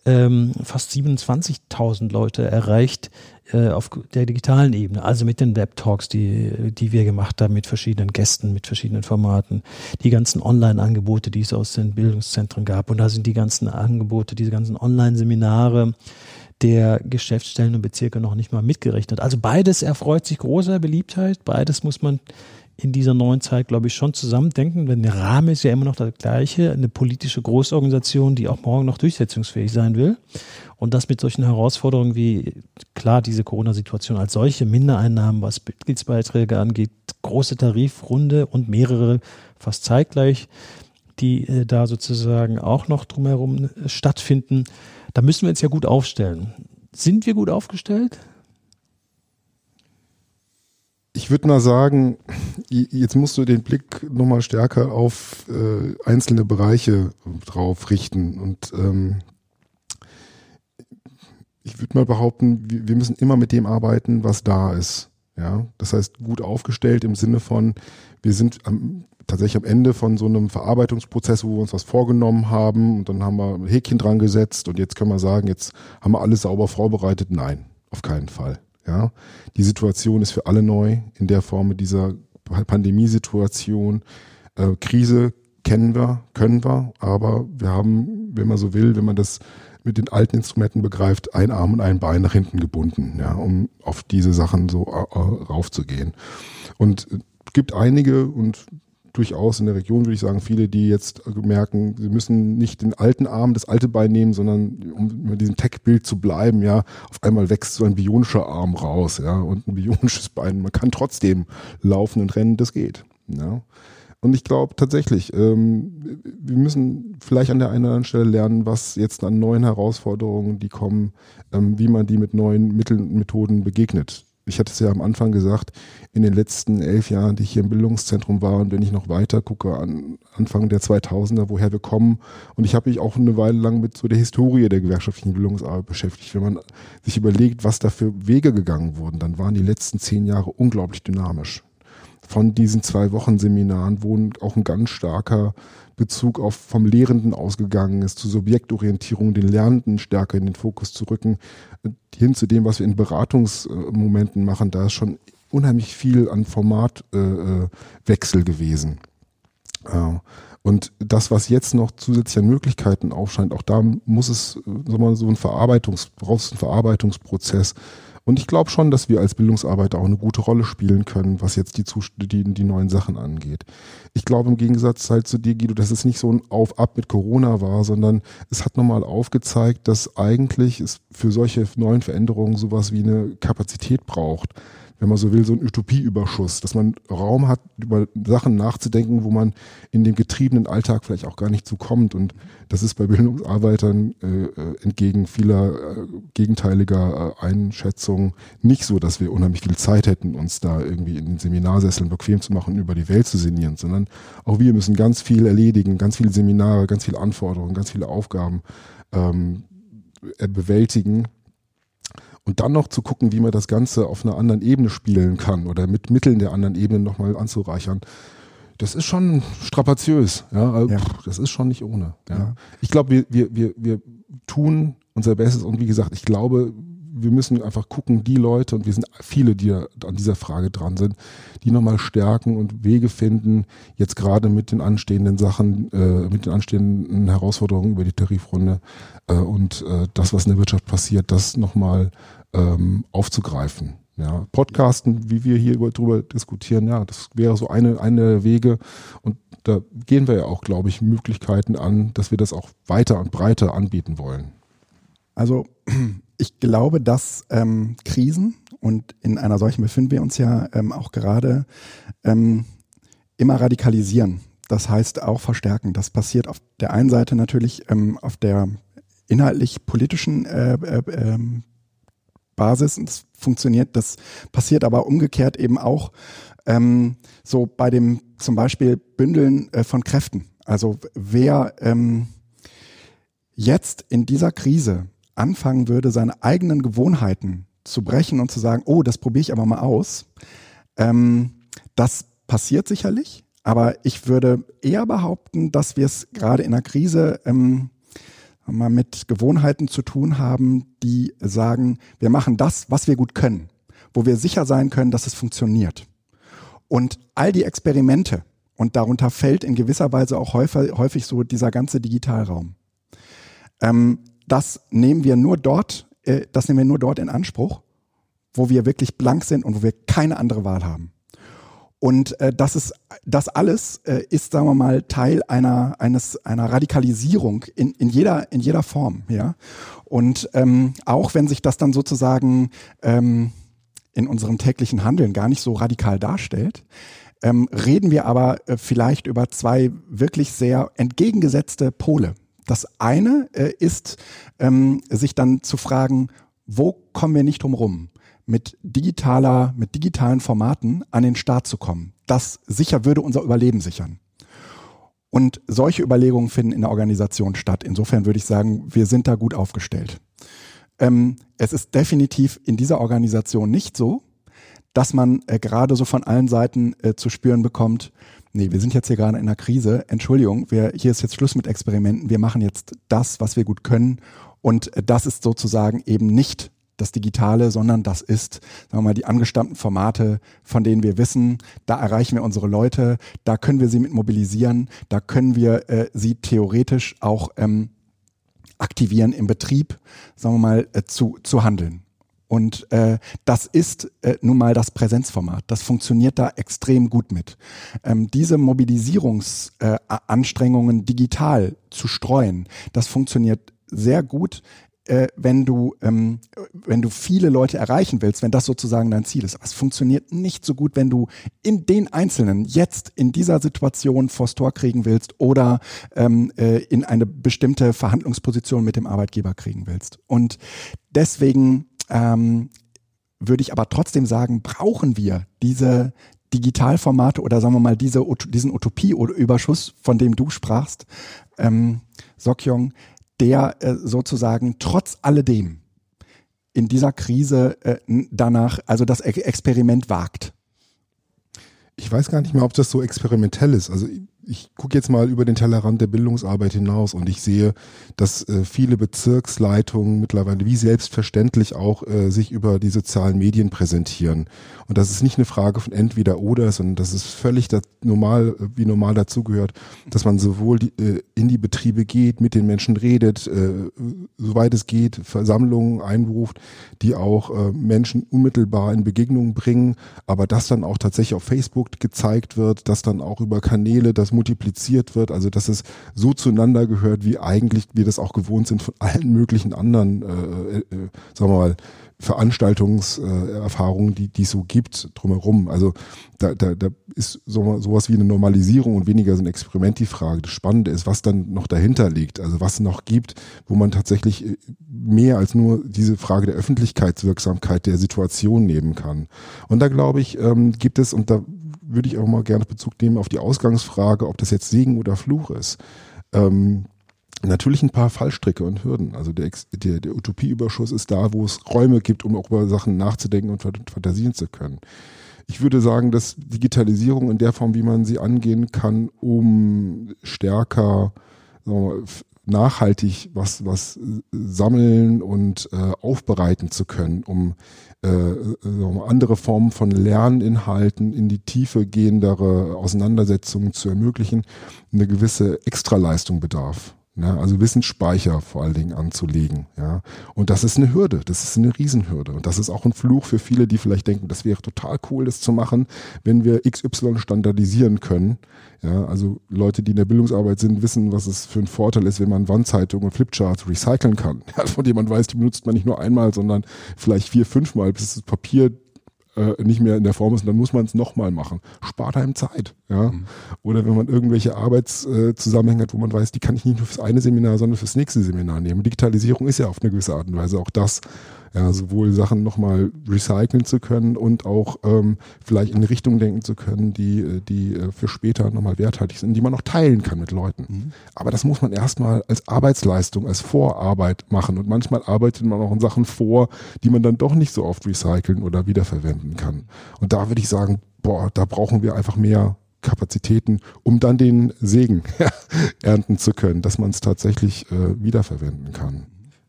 ähm, fast 27.000 Leute erreicht äh, auf der digitalen Ebene, also mit den Web-Talks, die, die wir gemacht haben mit verschiedenen Gästen, mit verschiedenen Formaten, die ganzen Online-Angebote, die es aus den Bildungszentren gab. Und da sind die ganzen Angebote, diese ganzen Online-Seminare der Geschäftsstellen und Bezirke noch nicht mal mitgerechnet. Also beides erfreut sich großer Beliebtheit, beides muss man in dieser neuen Zeit, glaube ich, schon zusammendenken, denn der Rahmen ist ja immer noch der gleiche, eine politische Großorganisation, die auch morgen noch durchsetzungsfähig sein will. Und das mit solchen Herausforderungen wie, klar, diese Corona-Situation als solche, Mindereinnahmen, was Mitgliedsbeiträge angeht, große Tarifrunde und mehrere fast zeitgleich, die äh, da sozusagen auch noch drumherum äh, stattfinden. Da müssen wir uns ja gut aufstellen. Sind wir gut aufgestellt? Ich würde mal sagen, jetzt musst du den Blick nochmal stärker auf äh, einzelne Bereiche drauf richten. Und ähm, ich würde mal behaupten, wir, müssen immer mit dem arbeiten, was da ist. Ja, das heißt gut aufgestellt im Sinne von, wir sind am, tatsächlich am Ende von so einem Verarbeitungsprozess, wo wir uns was vorgenommen haben und dann haben wir ein Häkchen dran gesetzt und jetzt können wir sagen, jetzt haben wir alles sauber vorbereitet. Nein, auf keinen Fall. Ja, die Situation ist für alle neu in der Form dieser Pandemiesituation. Äh, Krise kennen wir, können wir, aber wir haben, wenn man so will, wenn man das mit den alten Instrumenten begreift, ein Arm und ein Bein nach hinten gebunden, ja, um auf diese Sachen so äh, raufzugehen. Und es gibt einige und durchaus in der Region, würde ich sagen, viele, die jetzt merken, sie müssen nicht den alten Arm, das alte Bein nehmen, sondern um in diesem Tech-Bild zu bleiben, ja, auf einmal wächst so ein bionischer Arm raus, ja, und ein bionisches Bein. Man kann trotzdem laufen und rennen, das geht. Ja. Und ich glaube tatsächlich, ähm, wir müssen vielleicht an der einen oder anderen Stelle lernen, was jetzt an neuen Herausforderungen, die kommen, ähm, wie man die mit neuen Mitteln und Methoden begegnet ich hatte es ja am Anfang gesagt, in den letzten elf Jahren, die ich hier im Bildungszentrum war und wenn ich noch weiter gucke an Anfang der 2000er, woher wir kommen und ich habe mich auch eine Weile lang mit so der Historie der gewerkschaftlichen Bildungsarbeit beschäftigt. Wenn man sich überlegt, was da für Wege gegangen wurden, dann waren die letzten zehn Jahre unglaublich dynamisch. Von diesen zwei Wochen Seminaren, wo auch ein ganz starker Bezug auf vom Lehrenden ausgegangen ist, zu Subjektorientierung, den Lernenden stärker in den Fokus zu rücken, hin zu dem, was wir in Beratungsmomenten machen, da ist schon unheimlich viel an Formatwechsel äh, gewesen. Und das, was jetzt noch zusätzlich an Möglichkeiten aufscheint, auch da muss es so ein Verarbeitungs, brauchst einen Verarbeitungsprozess, und ich glaube schon, dass wir als Bildungsarbeiter auch eine gute Rolle spielen können, was jetzt die, die, die neuen Sachen angeht. Ich glaube im Gegensatz halt zu dir, Guido, dass es nicht so ein Auf-Ab mit Corona war, sondern es hat nochmal aufgezeigt, dass eigentlich es für solche neuen Veränderungen sowas wie eine Kapazität braucht wenn man so will, so ein Utopieüberschuss, dass man Raum hat, über Sachen nachzudenken, wo man in dem getriebenen Alltag vielleicht auch gar nicht zukommt. Und das ist bei Bildungsarbeitern äh, äh entgegen vieler äh, gegenteiliger äh, Einschätzungen nicht so, dass wir unheimlich viel Zeit hätten, uns da irgendwie in den Seminarsesseln bequem zu machen und über die Welt zu sinnieren, sondern auch wir müssen ganz viel erledigen, ganz viele Seminare, ganz viele Anforderungen, ganz viele Aufgaben ähm, bewältigen und dann noch zu gucken, wie man das Ganze auf einer anderen Ebene spielen kann oder mit Mitteln der anderen Ebene nochmal anzureichern. Das ist schon strapaziös, ja, ja. das ist schon nicht ohne. Ja. ja. Ich glaube, wir, wir, wir, wir tun unser Bestes und wie gesagt, ich glaube, wir müssen einfach gucken, die Leute, und wir sind viele, die an dieser Frage dran sind, die nochmal stärken und Wege finden, jetzt gerade mit den anstehenden Sachen, äh, mit den anstehenden Herausforderungen über die Tarifrunde äh, und äh, das, was in der Wirtschaft passiert, das nochmal ähm, aufzugreifen. Ja, Podcasten, wie wir hier drüber diskutieren, ja, das wäre so eine, eine Wege. Und da gehen wir ja auch, glaube ich, Möglichkeiten an, dass wir das auch weiter und breiter anbieten wollen. Also ich glaube, dass ähm, Krisen, und in einer solchen befinden wir uns ja ähm, auch gerade, ähm, immer radikalisieren. Das heißt auch verstärken. Das passiert auf der einen Seite natürlich ähm, auf der inhaltlich politischen äh, äh, ähm, Basis und das funktioniert. Das passiert aber umgekehrt eben auch ähm, so bei dem zum Beispiel Bündeln äh, von Kräften. Also wer ähm, jetzt in dieser Krise anfangen würde, seine eigenen Gewohnheiten zu brechen und zu sagen, oh, das probiere ich aber mal aus, ähm, das passiert sicherlich. Aber ich würde eher behaupten, dass wir es gerade in der Krise ähm, mal mit Gewohnheiten zu tun haben, die sagen, wir machen das, was wir gut können, wo wir sicher sein können, dass es funktioniert. Und all die Experimente, und darunter fällt in gewisser Weise auch häufig, häufig so dieser ganze Digitalraum. Ähm, das nehmen wir nur dort, äh, das nehmen wir nur dort in Anspruch, wo wir wirklich blank sind und wo wir keine andere Wahl haben. Und äh, das ist das alles äh, ist, sagen wir mal, Teil einer eines einer Radikalisierung in, in jeder in jeder Form, ja. Und ähm, auch wenn sich das dann sozusagen ähm, in unserem täglichen Handeln gar nicht so radikal darstellt, ähm, reden wir aber äh, vielleicht über zwei wirklich sehr entgegengesetzte Pole. Das eine äh, ist, ähm, sich dann zu fragen, wo kommen wir nicht drum rum, mit digitaler, mit digitalen Formaten an den Start zu kommen. Das sicher würde unser Überleben sichern. Und solche Überlegungen finden in der Organisation statt. Insofern würde ich sagen, wir sind da gut aufgestellt. Ähm, es ist definitiv in dieser Organisation nicht so, dass man äh, gerade so von allen Seiten äh, zu spüren bekommt, nee, wir sind jetzt hier gerade in einer Krise, Entschuldigung, wir, hier ist jetzt Schluss mit Experimenten, wir machen jetzt das, was wir gut können und das ist sozusagen eben nicht das Digitale, sondern das ist, sagen wir mal, die angestammten Formate, von denen wir wissen, da erreichen wir unsere Leute, da können wir sie mit mobilisieren, da können wir äh, sie theoretisch auch ähm, aktivieren im Betrieb, sagen wir mal, äh, zu, zu handeln. Und äh, das ist äh, nun mal das Präsenzformat. Das funktioniert da extrem gut mit. Ähm, diese Mobilisierungsanstrengungen äh, digital zu streuen, das funktioniert sehr gut, äh, wenn du ähm, wenn du viele Leute erreichen willst, wenn das sozusagen dein Ziel ist. Aber es funktioniert nicht so gut, wenn du in den Einzelnen jetzt in dieser Situation vors Tor kriegen willst oder ähm, äh, in eine bestimmte Verhandlungsposition mit dem Arbeitgeber kriegen willst. Und deswegen ähm, würde ich aber trotzdem sagen, brauchen wir diese Digitalformate oder sagen wir mal diese, diesen Utopie-Überschuss, von dem du sprachst, ähm, Sokyong, der äh, sozusagen trotz alledem in dieser Krise äh, danach, also das Experiment wagt. Ich weiß gar nicht mehr, ob das so experimentell ist. Also ich gucke jetzt mal über den Tellerrand der Bildungsarbeit hinaus und ich sehe, dass äh, viele Bezirksleitungen mittlerweile wie selbstverständlich auch äh, sich über die sozialen Medien präsentieren. Und das ist nicht eine Frage von entweder oder, sondern das ist völlig das normal, wie normal dazugehört, dass man sowohl die, äh, in die Betriebe geht, mit den Menschen redet, äh, soweit es geht, Versammlungen einberuft, die auch äh, Menschen unmittelbar in Begegnungen bringen, aber das dann auch tatsächlich auf Facebook gezeigt wird, dass dann auch über Kanäle das multipliziert wird, also dass es so zueinander gehört, wie eigentlich wir das auch gewohnt sind von allen möglichen anderen, äh, äh, sagen wir mal, Veranstaltungserfahrungen, die, die es so gibt drumherum. Also da, da, da ist so, sowas wie eine Normalisierung und weniger so ein Experiment die Frage. Das Spannende ist, was dann noch dahinter liegt, also was noch gibt, wo man tatsächlich äh, mehr als nur diese Frage der Öffentlichkeitswirksamkeit der Situation nehmen kann. Und da glaube ich, ähm, gibt es, und da würde ich auch mal gerne Bezug nehmen auf die Ausgangsfrage, ob das jetzt Segen oder Fluch ist. Ähm, natürlich ein paar Fallstricke und Hürden. Also der, der, der Utopieüberschuss ist da, wo es Räume gibt, um auch über Sachen nachzudenken und fantasieren zu können. Ich würde sagen, dass Digitalisierung in der Form, wie man sie angehen kann, um stärker mal, nachhaltig was, was sammeln und äh, aufbereiten zu können, um äh, andere Formen von Lerninhalten in die Tiefe gehendere Auseinandersetzungen zu ermöglichen, eine gewisse Extraleistung bedarf. Ne? Also Wissensspeicher vor allen Dingen anzulegen. Ja? Und das ist eine Hürde, das ist eine Riesenhürde. Und das ist auch ein Fluch für viele, die vielleicht denken, das wäre total cool, das zu machen, wenn wir XY standardisieren können. Ja, also Leute, die in der Bildungsarbeit sind, wissen, was es für ein Vorteil ist, wenn man Wandzeitungen und Flipcharts recyceln kann. Ja, von dem man weiß, die benutzt man nicht nur einmal, sondern vielleicht vier, fünfmal, bis das Papier äh, nicht mehr in der Form ist und dann muss man es nochmal machen. Spart einem Zeit. Ja? Mhm. Oder wenn man irgendwelche Arbeitszusammenhänge hat, wo man weiß, die kann ich nicht nur fürs eine Seminar, sondern fürs nächste Seminar nehmen. Digitalisierung ist ja auf eine gewisse Art und Weise auch das ja, sowohl Sachen nochmal recyceln zu können und auch ähm, vielleicht in Richtung denken zu können, die, äh, die äh, für später nochmal werthaltig sind, die man auch teilen kann mit Leuten. Mhm. Aber das muss man erstmal als Arbeitsleistung, als Vorarbeit machen. Und manchmal arbeitet man auch in Sachen vor, die man dann doch nicht so oft recyceln oder wiederverwenden kann. Und da würde ich sagen, boah, da brauchen wir einfach mehr Kapazitäten, um dann den Segen ernten zu können, dass man es tatsächlich äh, wiederverwenden kann.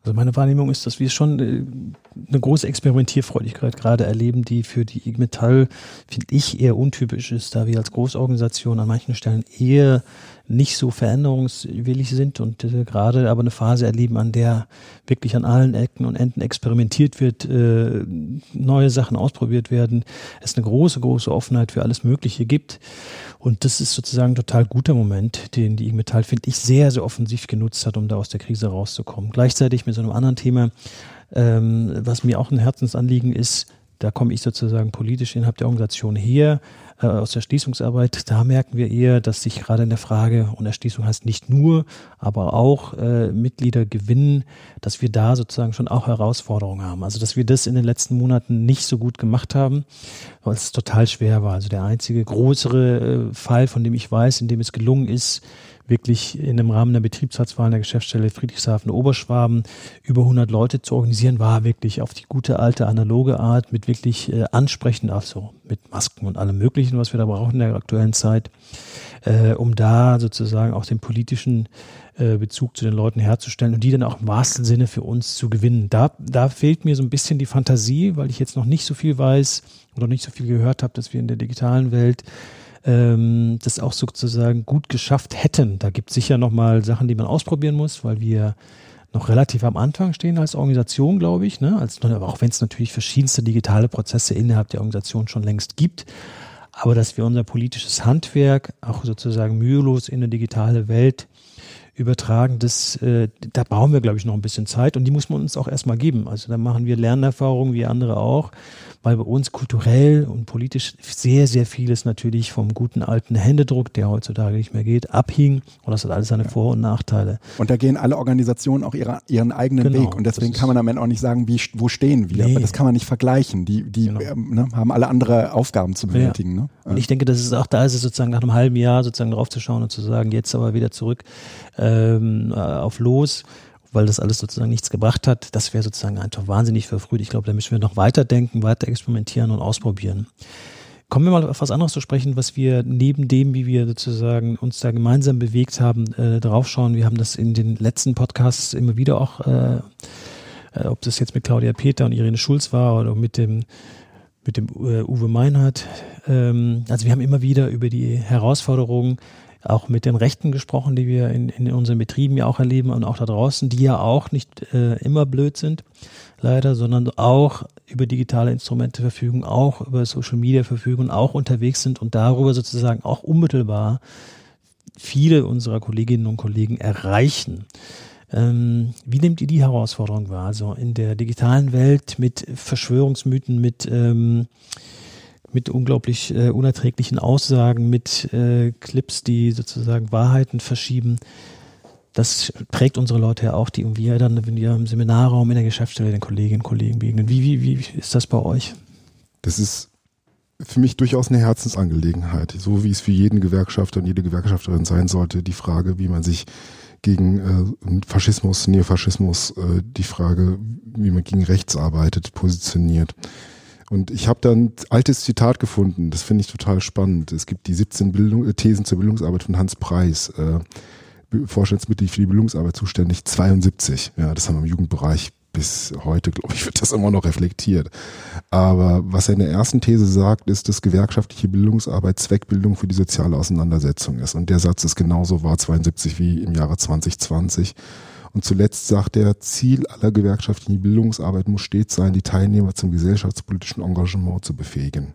Also meine Wahrnehmung ist, dass wir schon äh, eine große Experimentierfreudigkeit gerade erleben, die für die IG Metall, finde ich, eher untypisch ist, da wir als Großorganisation an manchen Stellen eher nicht so veränderungswillig sind und äh, gerade aber eine Phase erleben, an der wirklich an allen Ecken und Enden experimentiert wird, äh, neue Sachen ausprobiert werden, es eine große, große Offenheit für alles Mögliche gibt. Und das ist sozusagen ein total guter Moment, den die IG Metall, finde ich, sehr, sehr offensiv genutzt hat, um da aus der Krise rauszukommen. Gleichzeitig mit so einem anderen Thema, ähm, was mir auch ein Herzensanliegen ist, da komme ich sozusagen politisch innerhalb der Organisation her, äh, aus der Schließungsarbeit. Da merken wir eher, dass sich gerade in der Frage, und Erschließung heißt nicht nur, aber auch äh, Mitglieder gewinnen, dass wir da sozusagen schon auch Herausforderungen haben. Also dass wir das in den letzten Monaten nicht so gut gemacht haben, weil es total schwer war. Also der einzige größere äh, Fall, von dem ich weiß, in dem es gelungen ist, wirklich in dem Rahmen der Betriebsratswahlen der Geschäftsstelle Friedrichshafen Oberschwaben über 100 Leute zu organisieren, war wirklich auf die gute alte analoge Art mit wirklich äh, ansprechend, also mit Masken und allem Möglichen, was wir da brauchen in der aktuellen Zeit, äh, um da sozusagen auch den politischen äh, Bezug zu den Leuten herzustellen und die dann auch im wahrsten Sinne für uns zu gewinnen. Da, da fehlt mir so ein bisschen die Fantasie, weil ich jetzt noch nicht so viel weiß oder nicht so viel gehört habe, dass wir in der digitalen Welt ähm, das auch sozusagen gut geschafft hätten. Da gibt es sicher nochmal Sachen, die man ausprobieren muss, weil wir noch relativ am Anfang stehen als Organisation, glaube ich. Ne? Als, auch wenn es natürlich verschiedenste digitale Prozesse innerhalb der Organisation schon längst gibt. Aber dass wir unser politisches Handwerk auch sozusagen mühelos in eine digitale Welt übertragen, das, äh, da brauchen wir, glaube ich, noch ein bisschen Zeit und die muss man uns auch erstmal geben. Also da machen wir Lernerfahrungen wie andere auch weil bei uns kulturell und politisch sehr, sehr vieles natürlich vom guten alten Händedruck, der heutzutage nicht mehr geht, abhing. Und das hat alles seine ja. Vor- und Nachteile. Und da gehen alle Organisationen auch ihre, ihren eigenen genau, Weg. Und deswegen kann man am Ende auch nicht sagen, wie, wo stehen wir. Nee. Aber das kann man nicht vergleichen. Die, die genau. ähm, ne, haben alle andere Aufgaben zu bewältigen. Ja. Ne? Und ich denke, das ist auch da ist es sozusagen nach einem halben Jahr sozusagen draufzuschauen und zu sagen, jetzt aber wieder zurück ähm, äh, auf los weil das alles sozusagen nichts gebracht hat. Das wäre sozusagen einfach wahnsinnig verfrüht. Ich glaube, da müssen wir noch weiter denken, weiter experimentieren und ausprobieren. Kommen wir mal auf was anderes zu sprechen, was wir neben dem, wie wir sozusagen uns da gemeinsam bewegt haben, äh, draufschauen. Wir haben das in den letzten Podcasts immer wieder auch, äh, äh, ob das jetzt mit Claudia Peter und Irene Schulz war oder mit dem mit dem äh, Uwe Meinhardt. Ähm, also wir haben immer wieder über die Herausforderungen auch mit den Rechten gesprochen, die wir in, in unseren Betrieben ja auch erleben und auch da draußen, die ja auch nicht äh, immer blöd sind, leider, sondern auch über digitale Instrumente verfügen, auch über Social Media verfügen, auch unterwegs sind und darüber sozusagen auch unmittelbar viele unserer Kolleginnen und Kollegen erreichen. Ähm, wie nehmt ihr die Herausforderung wahr? Also in der digitalen Welt mit Verschwörungsmythen, mit, ähm, mit unglaublich äh, unerträglichen Aussagen, mit äh, Clips, die sozusagen Wahrheiten verschieben. Das prägt unsere Leute ja auch, die wir dann, wenn wir im Seminarraum in der Geschäftsstelle den Kolleginnen und Kollegen begegnen. Wie, wie, wie ist das bei euch? Das ist für mich durchaus eine Herzensangelegenheit, so wie es für jeden Gewerkschafter und jede Gewerkschafterin sein sollte, die Frage, wie man sich gegen äh, Faschismus, Neofaschismus, äh, die Frage, wie man gegen rechts arbeitet, positioniert. Und ich habe da ein altes Zitat gefunden, das finde ich total spannend. Es gibt die 17 Bildung, äh, Thesen zur Bildungsarbeit von Hans Preis, äh, Vorstandsmitglied für die Bildungsarbeit zuständig, 72. Ja, das haben wir im Jugendbereich bis heute, glaube ich, wird das immer noch reflektiert. Aber was er in der ersten These sagt, ist, dass gewerkschaftliche Bildungsarbeit Zweckbildung für die soziale Auseinandersetzung ist. Und der Satz ist genauso wahr 72 wie im Jahre 2020. Und zuletzt sagt er, Ziel aller gewerkschaftlichen Bildungsarbeit muss stets sein, die Teilnehmer zum gesellschaftspolitischen Engagement zu befähigen.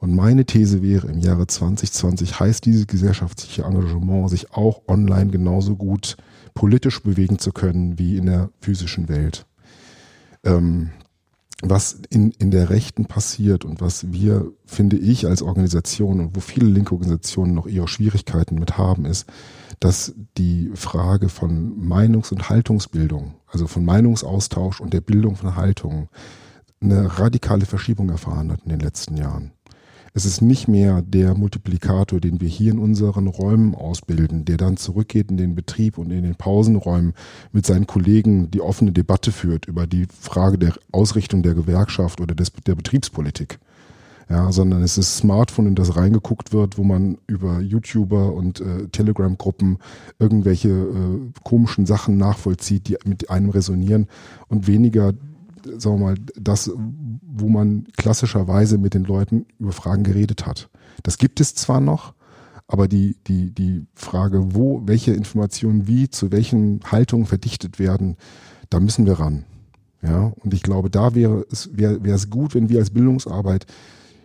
Und meine These wäre, im Jahre 2020 heißt dieses gesellschaftliche Engagement, sich auch online genauso gut politisch bewegen zu können wie in der physischen Welt. Ähm, was in, in der Rechten passiert und was wir, finde ich, als Organisation und wo viele linke Organisationen noch ihre Schwierigkeiten mit haben, ist, dass die Frage von Meinungs- und Haltungsbildung, also von Meinungsaustausch und der Bildung von Haltungen, eine radikale Verschiebung erfahren hat in den letzten Jahren. Es ist nicht mehr der Multiplikator, den wir hier in unseren Räumen ausbilden, der dann zurückgeht in den Betrieb und in den Pausenräumen mit seinen Kollegen die offene Debatte führt über die Frage der Ausrichtung der Gewerkschaft oder des, der Betriebspolitik. Ja, sondern es ist Smartphone, in das reingeguckt wird, wo man über YouTuber und äh, Telegram-Gruppen irgendwelche äh, komischen Sachen nachvollzieht, die mit einem resonieren und weniger sagen wir mal, das, wo man klassischerweise mit den Leuten über Fragen geredet hat. Das gibt es zwar noch, aber die, die, die Frage, wo, welche Informationen wie, zu welchen Haltungen verdichtet werden, da müssen wir ran. Ja, und ich glaube, da wäre es, wäre, wäre es gut, wenn wir als Bildungsarbeit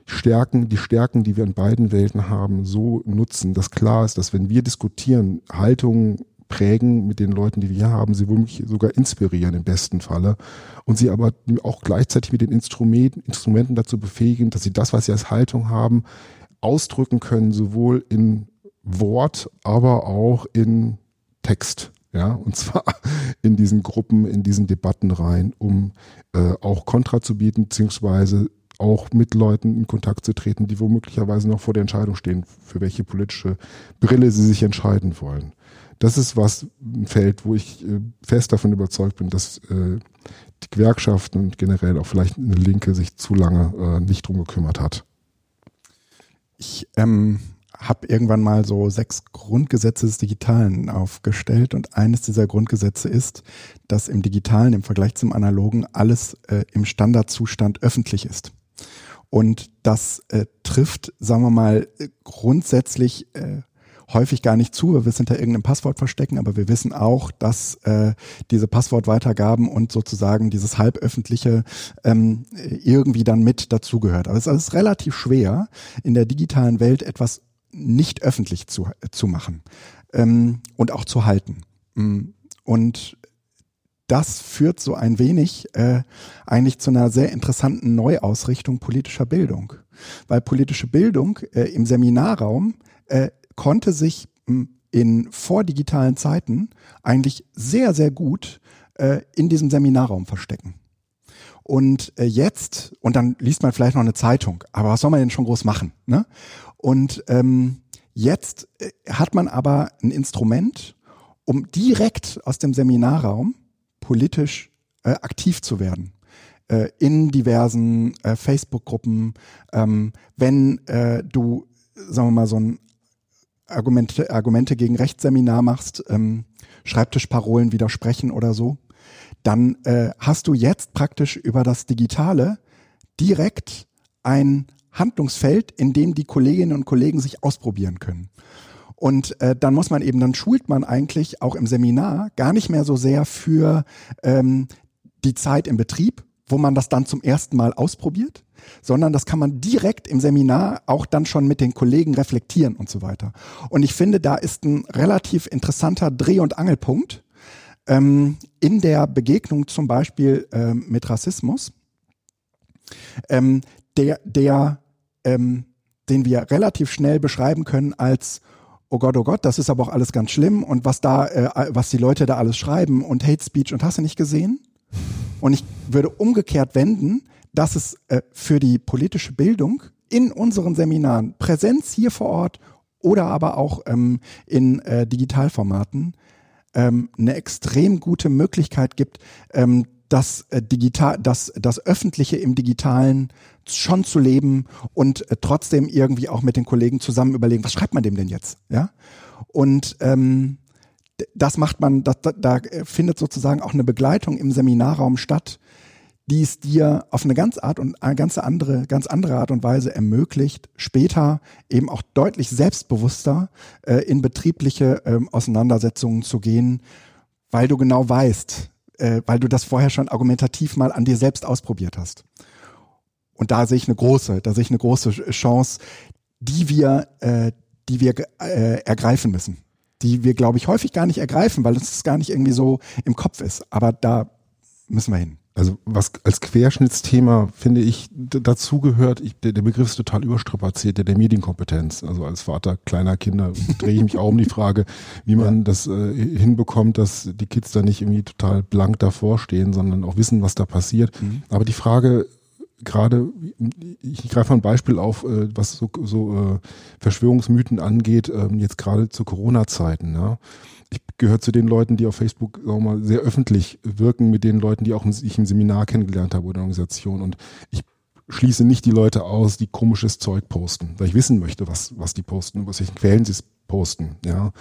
Stärken, die Stärken, die wir in beiden Welten haben, so nutzen, dass klar ist, dass wenn wir diskutieren, Haltungen prägen mit den Leuten, die wir hier haben, sie womöglich sogar inspirieren im besten Falle. Und sie aber auch gleichzeitig mit den Instrumenten, Instrumenten dazu befähigen, dass sie das, was sie als Haltung haben, ausdrücken können, sowohl in Wort, aber auch in Text. Ja, und zwar in diesen Gruppen, in diesen Debatten rein, um äh, auch Kontra zu bieten, beziehungsweise auch mit Leuten in Kontakt zu treten, die womöglicherweise noch vor der Entscheidung stehen, für welche politische Brille sie sich entscheiden wollen das ist was ein Feld, wo ich äh, fest davon überzeugt bin, dass äh, die Gewerkschaften und generell auch vielleicht eine Linke sich zu lange äh, nicht drum gekümmert hat. Ich ähm, habe irgendwann mal so sechs Grundgesetze des Digitalen aufgestellt und eines dieser Grundgesetze ist, dass im Digitalen im Vergleich zum Analogen alles äh, im Standardzustand öffentlich ist. Und das äh, trifft, sagen wir mal, grundsätzlich äh, häufig gar nicht zu, weil wir hinter irgendeinem Passwort verstecken, aber wir wissen auch, dass äh, diese Passwortweitergaben und sozusagen dieses halböffentliche ähm, irgendwie dann mit dazugehört. Aber es ist relativ schwer, in der digitalen Welt etwas nicht öffentlich zu, zu machen ähm, und auch zu halten. Mm, und das führt so ein wenig äh, eigentlich zu einer sehr interessanten Neuausrichtung politischer Bildung. Weil politische Bildung äh, im Seminarraum äh, konnte sich hm, in vordigitalen Zeiten eigentlich sehr, sehr gut äh, in diesem Seminarraum verstecken. Und äh, jetzt, und dann liest man vielleicht noch eine Zeitung, aber was soll man denn schon groß machen? Ne? Und ähm, jetzt äh, hat man aber ein Instrument, um direkt aus dem Seminarraum politisch äh, aktiv zu werden äh, in diversen äh, Facebook-Gruppen. Ähm, wenn äh, du, sagen wir mal, so ein Argumente, Argumente gegen Rechtsseminar machst, ähm, Schreibtischparolen widersprechen oder so, dann äh, hast du jetzt praktisch über das Digitale direkt ein Handlungsfeld, in dem die Kolleginnen und Kollegen sich ausprobieren können. Und äh, dann muss man eben, dann schult man eigentlich auch im Seminar gar nicht mehr so sehr für ähm, die Zeit im Betrieb, wo man das dann zum ersten Mal ausprobiert, sondern das kann man direkt im Seminar auch dann schon mit den Kollegen reflektieren und so weiter. Und ich finde, da ist ein relativ interessanter Dreh- und Angelpunkt, ähm, in der Begegnung zum Beispiel ähm, mit Rassismus, ähm, der, der, ähm, den wir relativ schnell beschreiben können als oh Gott, oh Gott, das ist aber auch alles ganz schlimm und was da, äh, was die Leute da alles schreiben und Hate Speech und hast du nicht gesehen? Und ich würde umgekehrt wenden, dass es äh, für die politische Bildung in unseren Seminaren, Präsenz hier vor Ort oder aber auch ähm, in äh, Digitalformaten, ähm, eine extrem gute Möglichkeit gibt, ähm, das äh, digital, das, das Öffentliche im Digitalen schon zu leben und äh, trotzdem irgendwie auch mit den Kollegen zusammen überlegen, was schreibt man dem denn jetzt? Ja. Und ähm, das macht man, da, da findet sozusagen auch eine Begleitung im Seminarraum statt, die es dir auf eine ganz Art und eine ganz andere, ganz andere Art und Weise ermöglicht, später eben auch deutlich selbstbewusster äh, in betriebliche äh, Auseinandersetzungen zu gehen, weil du genau weißt, äh, weil du das vorher schon argumentativ mal an dir selbst ausprobiert hast. Und da sehe ich eine große, da sehe ich eine große Chance, die wir, äh, die wir äh, ergreifen müssen. Die wir, glaube ich, häufig gar nicht ergreifen, weil es gar nicht irgendwie so im Kopf ist. Aber da müssen wir hin. Also was als Querschnittsthema finde ich dazu gehört, ich, der, der, Begriff ist total überstrapaziert, der der Medienkompetenz. Also als Vater kleiner Kinder drehe ich mich auch um die Frage, wie man ja. das äh, hinbekommt, dass die Kids da nicht irgendwie total blank davor stehen, sondern auch wissen, was da passiert. Mhm. Aber die Frage gerade, ich greife mal ein Beispiel auf, äh, was so, so äh, Verschwörungsmythen angeht, äh, jetzt gerade zu Corona-Zeiten. Ja ich gehöre zu den Leuten, die auf Facebook sagen wir mal, sehr öffentlich wirken, mit den Leuten, die auch ich im Seminar kennengelernt habe oder Organisation. Und ich schließe nicht die Leute aus, die komisches Zeug posten, weil ich wissen möchte, was, was die posten, aus welchen Quellen sie es posten, ja.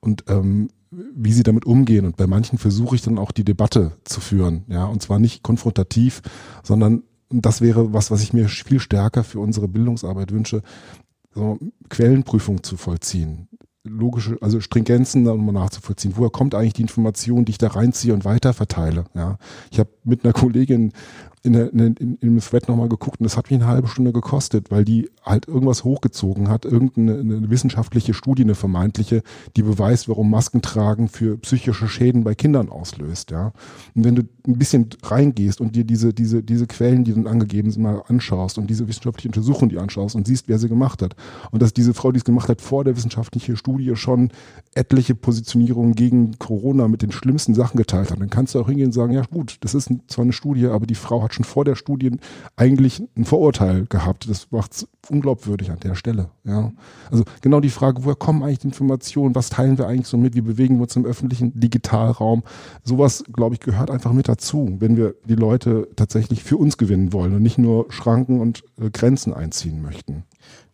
Und ähm, wie sie damit umgehen. Und bei manchen versuche ich dann auch die Debatte zu führen, ja, und zwar nicht konfrontativ, sondern das wäre was, was ich mir viel stärker für unsere Bildungsarbeit wünsche, so Quellenprüfung zu vollziehen logische, also Stringenzen mal nachzuvollziehen. Woher kommt eigentlich die Information, die ich da reinziehe und weiter verteile? Ja, ich habe mit einer Kollegin in, der, in, in, im Thread nochmal geguckt und das hat mich eine halbe Stunde gekostet, weil die halt irgendwas hochgezogen hat, irgendeine eine wissenschaftliche Studie, eine vermeintliche, die beweist, warum Maskentragen für psychische Schäden bei Kindern auslöst. Ja, und wenn du ein bisschen reingehst und dir diese diese diese Quellen, die dann angegeben sind, mal anschaust und diese wissenschaftliche Untersuchung die anschaust und siehst, wer sie gemacht hat und dass diese Frau, die es gemacht hat, vor der wissenschaftlichen Studie schon etliche Positionierungen gegen Corona mit den schlimmsten Sachen geteilt hat, dann kannst du auch hingehen und sagen, ja gut, das ist zwar eine Studie, aber die Frau hat schon vor der Studie eigentlich ein Vorurteil gehabt. Das macht es unglaubwürdig an der Stelle. Ja. Also genau die Frage, woher kommen eigentlich die Informationen? Was teilen wir eigentlich so mit? Wie bewegen wir uns im öffentlichen Digitalraum? Sowas, glaube ich, gehört einfach mit dazu, wenn wir die Leute tatsächlich für uns gewinnen wollen und nicht nur Schranken und äh, Grenzen einziehen möchten.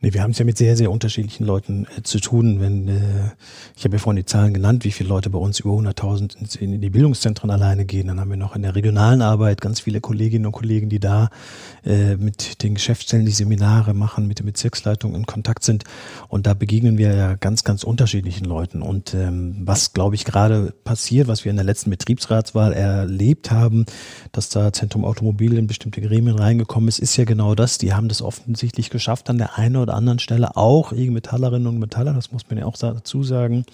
Nee, wir haben es ja mit sehr, sehr unterschiedlichen Leuten äh, zu tun. Wenn äh, Ich habe ja vorhin die Zahlen genannt, wie viele Leute bei uns über 100.000 in, in, die Bildungszentren alleine gehen. Dann haben wir noch in der regionalen Arbeit ganz viele Kolleginnen und Kollegen, die da äh, mit den Geschäftsstellen die Seminare machen, mit der Bezirksleitung in Kontakt sind. Und da begegnen wir ja ganz, ganz unterschiedlichen Leuten. Und ähm, was, glaube ich, gerade passiert, was wir in der letzten Betriebsratswahl erlebt haben, dass da Zentrum Automobil in bestimmte Gremien reingekommen ist, ist ja genau das. Die haben das offensichtlich geschafft, an der einen oder oder anderen Stelle auch IG Metallerinnen und Metaller, das muss man ja auch dazu sagen,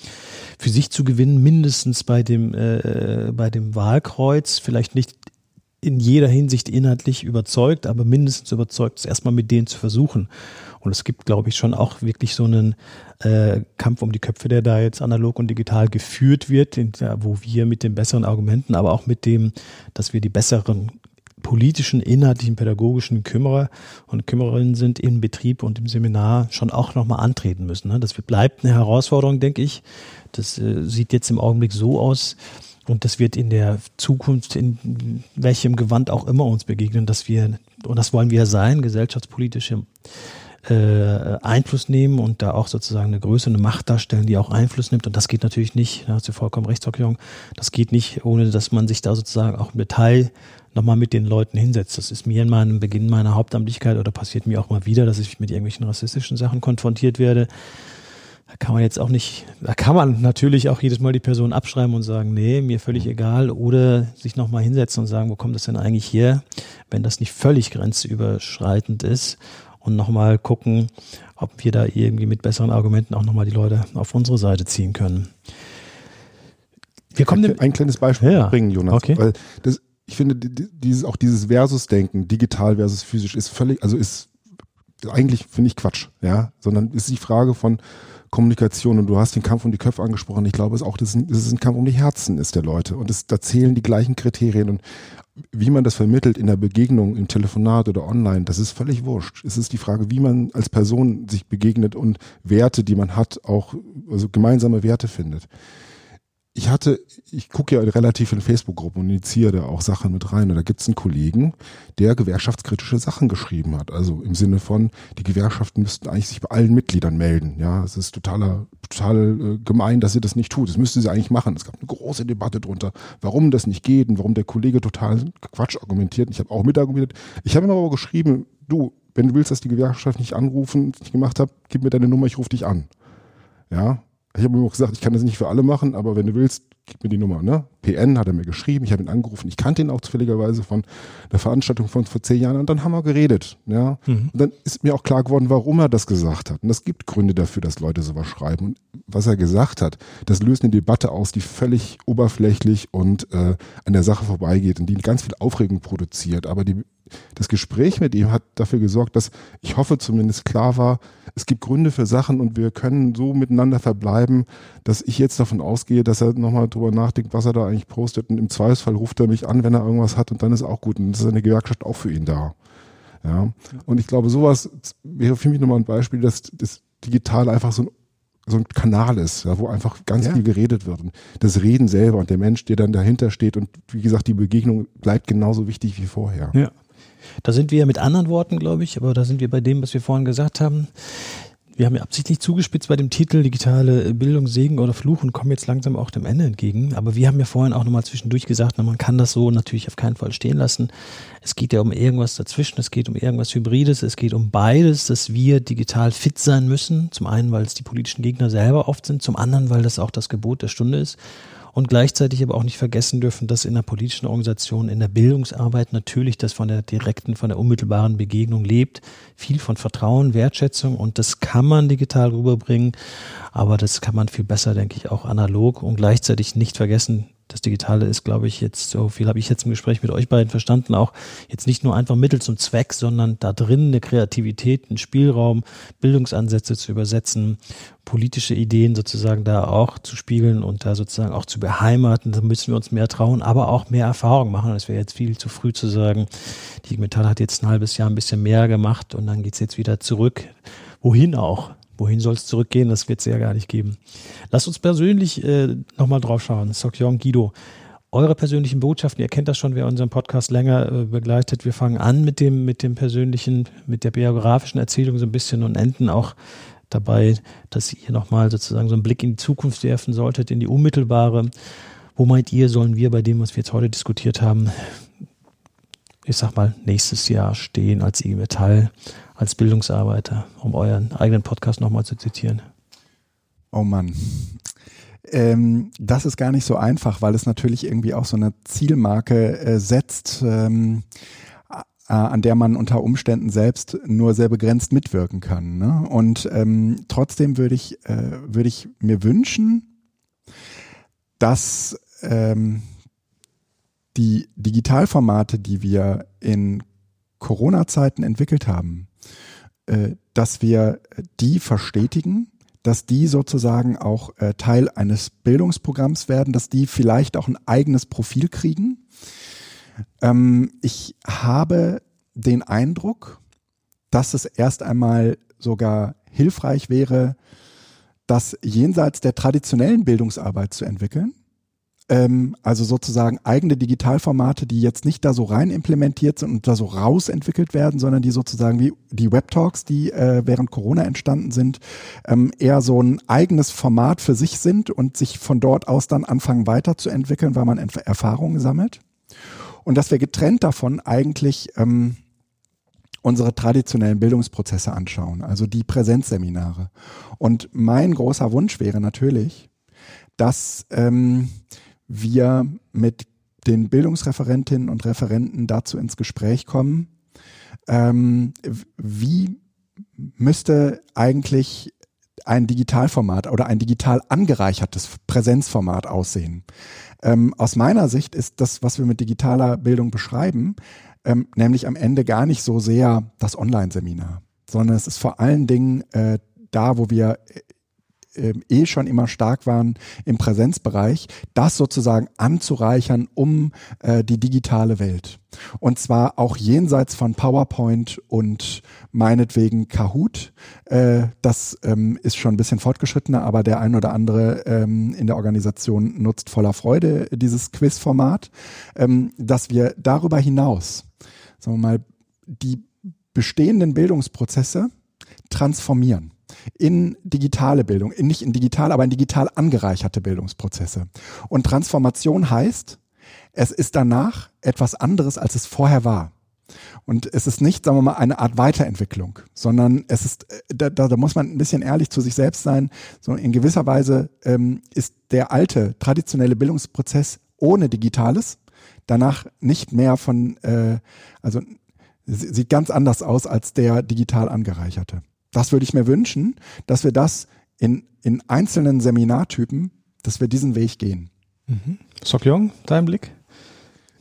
für sich zu gewinnen, mindestens bei dem, äh, bei dem Wahlkreuz, vielleicht nicht in jeder Hinsicht inhaltlich überzeugt, aber mindestens überzeugt, es erstmal mit denen zu versuchen. Und es gibt, glaube ich, schon auch wirklich so einen äh, Kampf um die Köpfe, der da jetzt analog und digital geführt wird, in, ja, wo wir mit den besseren Argumenten, aber auch mit dem, dass wir die besseren politischen, inhaltlichen, pädagogischen Kümmerer und Kümmererinnen sind im Betrieb und im Seminar schon auch nochmal antreten müssen. Ne? Das bleibt eine Herausforderung, denke ich. Das äh, sieht jetzt im Augenblick so aus, und das wird in der Zukunft, in welchem Gewand auch immer uns begegnen, dass wir, und das wollen wir sein, gesellschaftspolitische äh, Einfluss nehmen und da auch sozusagen eine Größe, eine Macht darstellen, die auch Einfluss nimmt. Und das geht natürlich nicht, da hast du vollkommen recht, das geht nicht, ohne dass man sich da sozusagen auch im Detail nochmal mit den Leuten hinsetzt. Das ist mir in meinem Beginn meiner Hauptamtlichkeit oder passiert mir auch mal wieder, dass ich mit irgendwelchen rassistischen Sachen konfrontiert werde. Da kann man jetzt auch nicht, da kann man natürlich auch jedes Mal die Person abschreiben und sagen, nee, mir völlig mhm. egal, oder sich nochmal hinsetzen und sagen, wo kommt das denn eigentlich her, wenn das nicht völlig grenzüberschreitend ist und nochmal gucken, ob wir da irgendwie mit besseren Argumenten auch nochmal die Leute auf unsere Seite ziehen können Wir kommen ein, ein kleines Beispiel ja. bringen, Jonas. Okay. Weil das, ich finde, dieses, auch dieses Versus-Denken, digital versus physisch, ist völlig, also ist eigentlich, finde ich, Quatsch, ja. Sondern ist die Frage von Kommunikation und du hast den Kampf um die Köpfe angesprochen. Ich glaube, es ist auch, das ist, ein, das ist ein Kampf um die Herzen ist der Leute. Und es, da zählen die gleichen Kriterien und wie man das vermittelt in der Begegnung, im Telefonat oder online, das ist völlig wurscht. Es ist die Frage, wie man als Person sich begegnet und Werte, die man hat, auch, also gemeinsame Werte findet ich hatte, ich gucke ja relativ in Facebook-Gruppen und initiiere da auch Sachen mit rein. Und da gibt es einen Kollegen, der gewerkschaftskritische Sachen geschrieben hat. Also im Sinne von, die Gewerkschaften müssten eigentlich sich bei allen Mitgliedern melden. Ja, es ist totaler, total äh, gemein, dass sie das nicht tut. Das müsste sie eigentlich machen. Es gab eine große Debatte drunter, warum das nicht geht und warum der Kollege total Quatsch argumentiert. Ich habe auch mitargumentiert. Ich habe ihm aber geschrieben, du, wenn du willst, dass die Gewerkschaft nicht anrufen, nicht gemacht hat, gib mir deine Nummer, ich rufe dich an. Ja, ich habe ihm auch gesagt, ich kann das nicht für alle machen, aber wenn du willst, gib mir die Nummer. Ne? PN hat er mir geschrieben, ich habe ihn angerufen. Ich kannte ihn auch zufälligerweise von der Veranstaltung von vor zehn Jahren und dann haben wir geredet. Ja? Mhm. Und dann ist mir auch klar geworden, warum er das gesagt hat. Und es gibt Gründe dafür, dass Leute sowas schreiben. Und was er gesagt hat, das löst eine Debatte aus, die völlig oberflächlich und äh, an der Sache vorbeigeht und die ganz viel Aufregung produziert. Aber die das Gespräch mit ihm hat dafür gesorgt, dass ich hoffe zumindest klar war, es gibt Gründe für Sachen und wir können so miteinander verbleiben, dass ich jetzt davon ausgehe, dass er nochmal drüber nachdenkt, was er da eigentlich postet und im Zweifelsfall ruft er mich an, wenn er irgendwas hat und dann ist auch gut und das ist eine Gewerkschaft auch für ihn da. Ja. Und ich glaube, sowas wäre für mich nochmal ein Beispiel, dass das digital einfach so ein so ein Kanal ist, ja, wo einfach ganz ja. viel geredet wird. Und das Reden selber und der Mensch, der dann dahinter steht und wie gesagt, die Begegnung bleibt genauso wichtig wie vorher. Ja. Da sind wir mit anderen Worten, glaube ich, aber da sind wir bei dem, was wir vorhin gesagt haben. Wir haben ja absichtlich zugespitzt bei dem Titel Digitale Bildung, Segen oder Fluch und kommen jetzt langsam auch dem Ende entgegen. Aber wir haben ja vorhin auch nochmal zwischendurch gesagt, na, man kann das so natürlich auf keinen Fall stehen lassen. Es geht ja um irgendwas dazwischen, es geht um irgendwas Hybrides, es geht um beides, dass wir digital fit sein müssen. Zum einen, weil es die politischen Gegner selber oft sind, zum anderen, weil das auch das Gebot der Stunde ist und gleichzeitig aber auch nicht vergessen dürfen, dass in der politischen Organisation, in der Bildungsarbeit natürlich das von der direkten, von der unmittelbaren Begegnung lebt, viel von Vertrauen, Wertschätzung und das kann man digital rüberbringen, aber das kann man viel besser, denke ich, auch analog und gleichzeitig nicht vergessen, das Digitale ist, glaube ich, jetzt, so viel habe ich jetzt im Gespräch mit euch beiden verstanden, auch jetzt nicht nur einfach Mittel zum Zweck, sondern da drin eine Kreativität, einen Spielraum, Bildungsansätze zu übersetzen, politische Ideen sozusagen da auch zu spiegeln und da sozusagen auch zu beheimaten. Da müssen wir uns mehr trauen, aber auch mehr Erfahrung machen. Es wäre jetzt viel zu früh zu sagen, die Metall hat jetzt ein halbes Jahr ein bisschen mehr gemacht und dann geht's jetzt wieder zurück. Wohin auch? Wohin soll es zurückgehen? Das wird es ja gar nicht geben. Lasst uns persönlich äh, nochmal drauf schauen. Sokyong Guido, eure persönlichen Botschaften, ihr kennt das schon, wer unseren Podcast länger äh, begleitet. Wir fangen an mit dem, mit dem persönlichen, mit der biografischen Erzählung so ein bisschen und enden auch dabei, dass ihr nochmal sozusagen so einen Blick in die Zukunft werfen solltet, in die unmittelbare. Wo meint ihr, sollen wir bei dem, was wir jetzt heute diskutiert haben, ich sag mal, nächstes Jahr stehen als IG Metall? Als Bildungsarbeiter, um euren eigenen Podcast nochmal zu zitieren? Oh Mann. Ähm, das ist gar nicht so einfach, weil es natürlich irgendwie auch so eine Zielmarke äh, setzt, ähm, äh, an der man unter Umständen selbst nur sehr begrenzt mitwirken kann. Ne? Und ähm, trotzdem würde ich, äh, würde ich mir wünschen, dass ähm, die Digitalformate, die wir in Corona-Zeiten entwickelt haben, dass wir die verstetigen, dass die sozusagen auch äh, Teil eines Bildungsprogramms werden, dass die vielleicht auch ein eigenes Profil kriegen. Ähm, ich habe den Eindruck, dass es erst einmal sogar hilfreich wäre, das jenseits der traditionellen Bildungsarbeit zu entwickeln ähm, also sozusagen eigene Digitalformate, die jetzt nicht da so rein implementiert sind und da so rausentwickelt werden, sondern die sozusagen wie die Webtalks, die äh, während Corona entstanden sind, ähm, eher so ein eigenes Format für sich sind und sich von dort aus dann anfangen weiterzuentwickeln, weil man Erfahrungen sammelt. Und dass wir getrennt davon eigentlich ähm, unsere traditionellen Bildungsprozesse anschauen, also die Präsenzseminare. Und mein großer Wunsch wäre natürlich, dass ähm, wir mit den Bildungsreferentinnen und Referenten dazu ins Gespräch kommen, ähm, wie müsste eigentlich ein Digitalformat oder ein digital angereichertes Präsenzformat aussehen? Ähm, aus meiner Sicht ist das, was wir mit digitaler Bildung beschreiben, ähm, nämlich am Ende gar nicht so sehr das Online-Seminar, sondern es ist vor allen Dingen äh, da, wo wir eh schon immer stark waren im Präsenzbereich, das sozusagen anzureichern um äh, die digitale Welt. Und zwar auch jenseits von PowerPoint und meinetwegen Kahoot. Äh, das ähm, ist schon ein bisschen fortgeschrittener, aber der ein oder andere ähm, in der Organisation nutzt voller Freude dieses Quizformat, ähm, dass wir darüber hinaus, sagen wir mal, die bestehenden Bildungsprozesse transformieren in digitale Bildung, in, nicht in digital, aber in digital angereicherte Bildungsprozesse. Und Transformation heißt, es ist danach etwas anderes, als es vorher war. Und es ist nicht, sagen wir mal, eine Art Weiterentwicklung, sondern es ist, äh, da, da, da muss man ein bisschen ehrlich zu sich selbst sein. So in gewisser Weise ähm, ist der alte traditionelle Bildungsprozess ohne Digitales danach nicht mehr von, äh, also sieht ganz anders aus als der digital angereicherte. Das würde ich mir wünschen, dass wir das in, in einzelnen Seminartypen, dass wir diesen Weg gehen. Mhm. Sokyong, dein Blick?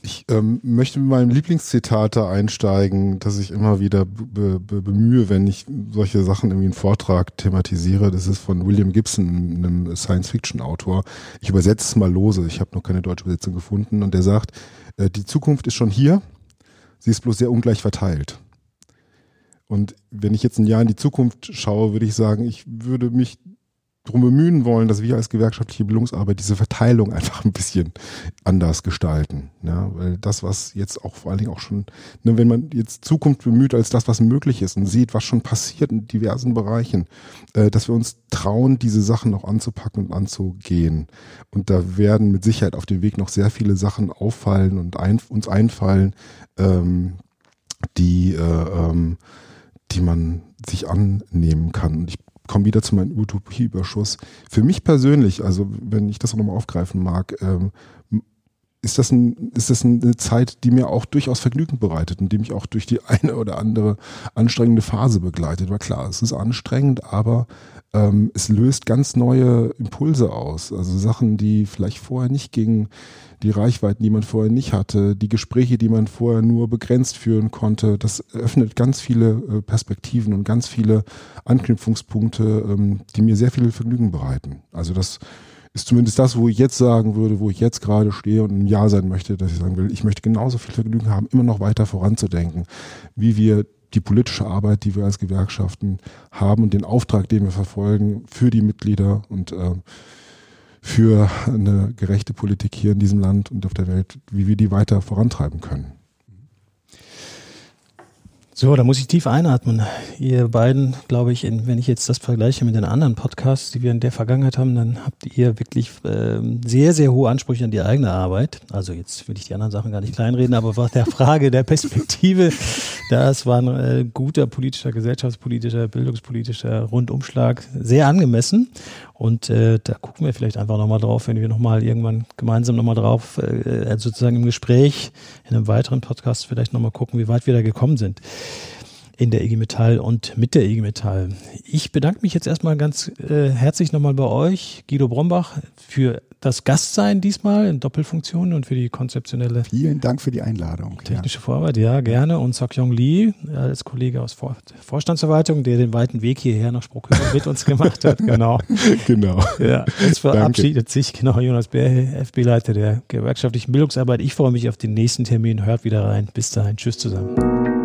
Ich ähm, möchte mit meinem Lieblingszitat da einsteigen, das ich immer wieder be be bemühe, wenn ich solche Sachen irgendwie einen Vortrag thematisiere. Das ist von William Gibson, einem Science-Fiction-Autor. Ich übersetze es mal lose. Ich habe noch keine deutsche Übersetzung gefunden. Und der sagt, äh, die Zukunft ist schon hier. Sie ist bloß sehr ungleich verteilt. Und wenn ich jetzt ein Jahr in die Zukunft schaue, würde ich sagen, ich würde mich darum bemühen wollen, dass wir als gewerkschaftliche Bildungsarbeit diese Verteilung einfach ein bisschen anders gestalten. Ja, weil das, was jetzt auch vor allen Dingen auch schon, ne, wenn man jetzt Zukunft bemüht als das, was möglich ist und sieht, was schon passiert in diversen Bereichen, äh, dass wir uns trauen, diese Sachen noch anzupacken und anzugehen. Und da werden mit Sicherheit auf dem Weg noch sehr viele Sachen auffallen und ein, uns einfallen, ähm, die äh, ähm, die man sich annehmen kann. Und ich komme wieder zu meinem Utopieüberschuss. Für mich persönlich, also wenn ich das nochmal aufgreifen mag, ähm, ist das, ein, ist das eine Zeit, die mir auch durchaus Vergnügen bereitet und die mich auch durch die eine oder andere anstrengende Phase begleitet. Weil klar, es ist anstrengend, aber ähm, es löst ganz neue Impulse aus. Also Sachen, die vielleicht vorher nicht gingen, die Reichweiten, die man vorher nicht hatte, die Gespräche, die man vorher nur begrenzt führen konnte. Das öffnet ganz viele äh, Perspektiven und ganz viele Anknüpfungspunkte, ähm, die mir sehr viel Vergnügen bereiten. Also das ist zumindest das, wo ich jetzt sagen würde, wo ich jetzt gerade stehe und ein Ja sein möchte, dass ich sagen will, ich möchte genauso viel Vergnügen haben, immer noch weiter voranzudenken, wie wir die politische Arbeit, die wir als Gewerkschaften haben und den Auftrag, den wir verfolgen für die Mitglieder und äh, für eine gerechte Politik hier in diesem Land und auf der Welt, wie wir die weiter vorantreiben können. So, da muss ich tief einatmen. Ihr beiden, glaube ich, wenn ich jetzt das vergleiche mit den anderen Podcasts, die wir in der Vergangenheit haben, dann habt ihr wirklich äh, sehr, sehr hohe Ansprüche an die eigene Arbeit. Also jetzt will ich die anderen Sachen gar nicht kleinreden, aber was der Frage der Perspektive, das war ein äh, guter politischer, gesellschaftspolitischer, bildungspolitischer Rundumschlag, sehr angemessen. Und äh, da gucken wir vielleicht einfach nochmal drauf, wenn wir nochmal irgendwann gemeinsam nochmal drauf, äh, sozusagen im Gespräch, in einem weiteren Podcast vielleicht nochmal gucken, wie weit wir da gekommen sind in der IG Metall und mit der IG Metall. Ich bedanke mich jetzt erstmal ganz äh, herzlich nochmal bei euch, Guido Brombach, für das Gastsein diesmal in Doppelfunktion und für die konzeptionelle. Vielen Dank für die Einladung. Technische ja. Vorarbeit, ja, gerne. Und Sokyong Lee als Kollege aus Vor Vorstandsverwaltung, der den weiten Weg hierher nach Spruchhöhe mit uns gemacht hat. Genau. genau. Ja, jetzt verabschiedet sich genau Jonas Bär, FB-Leiter der gewerkschaftlichen Bildungsarbeit. Ich freue mich auf den nächsten Termin. Hört wieder rein. Bis dahin. Tschüss zusammen.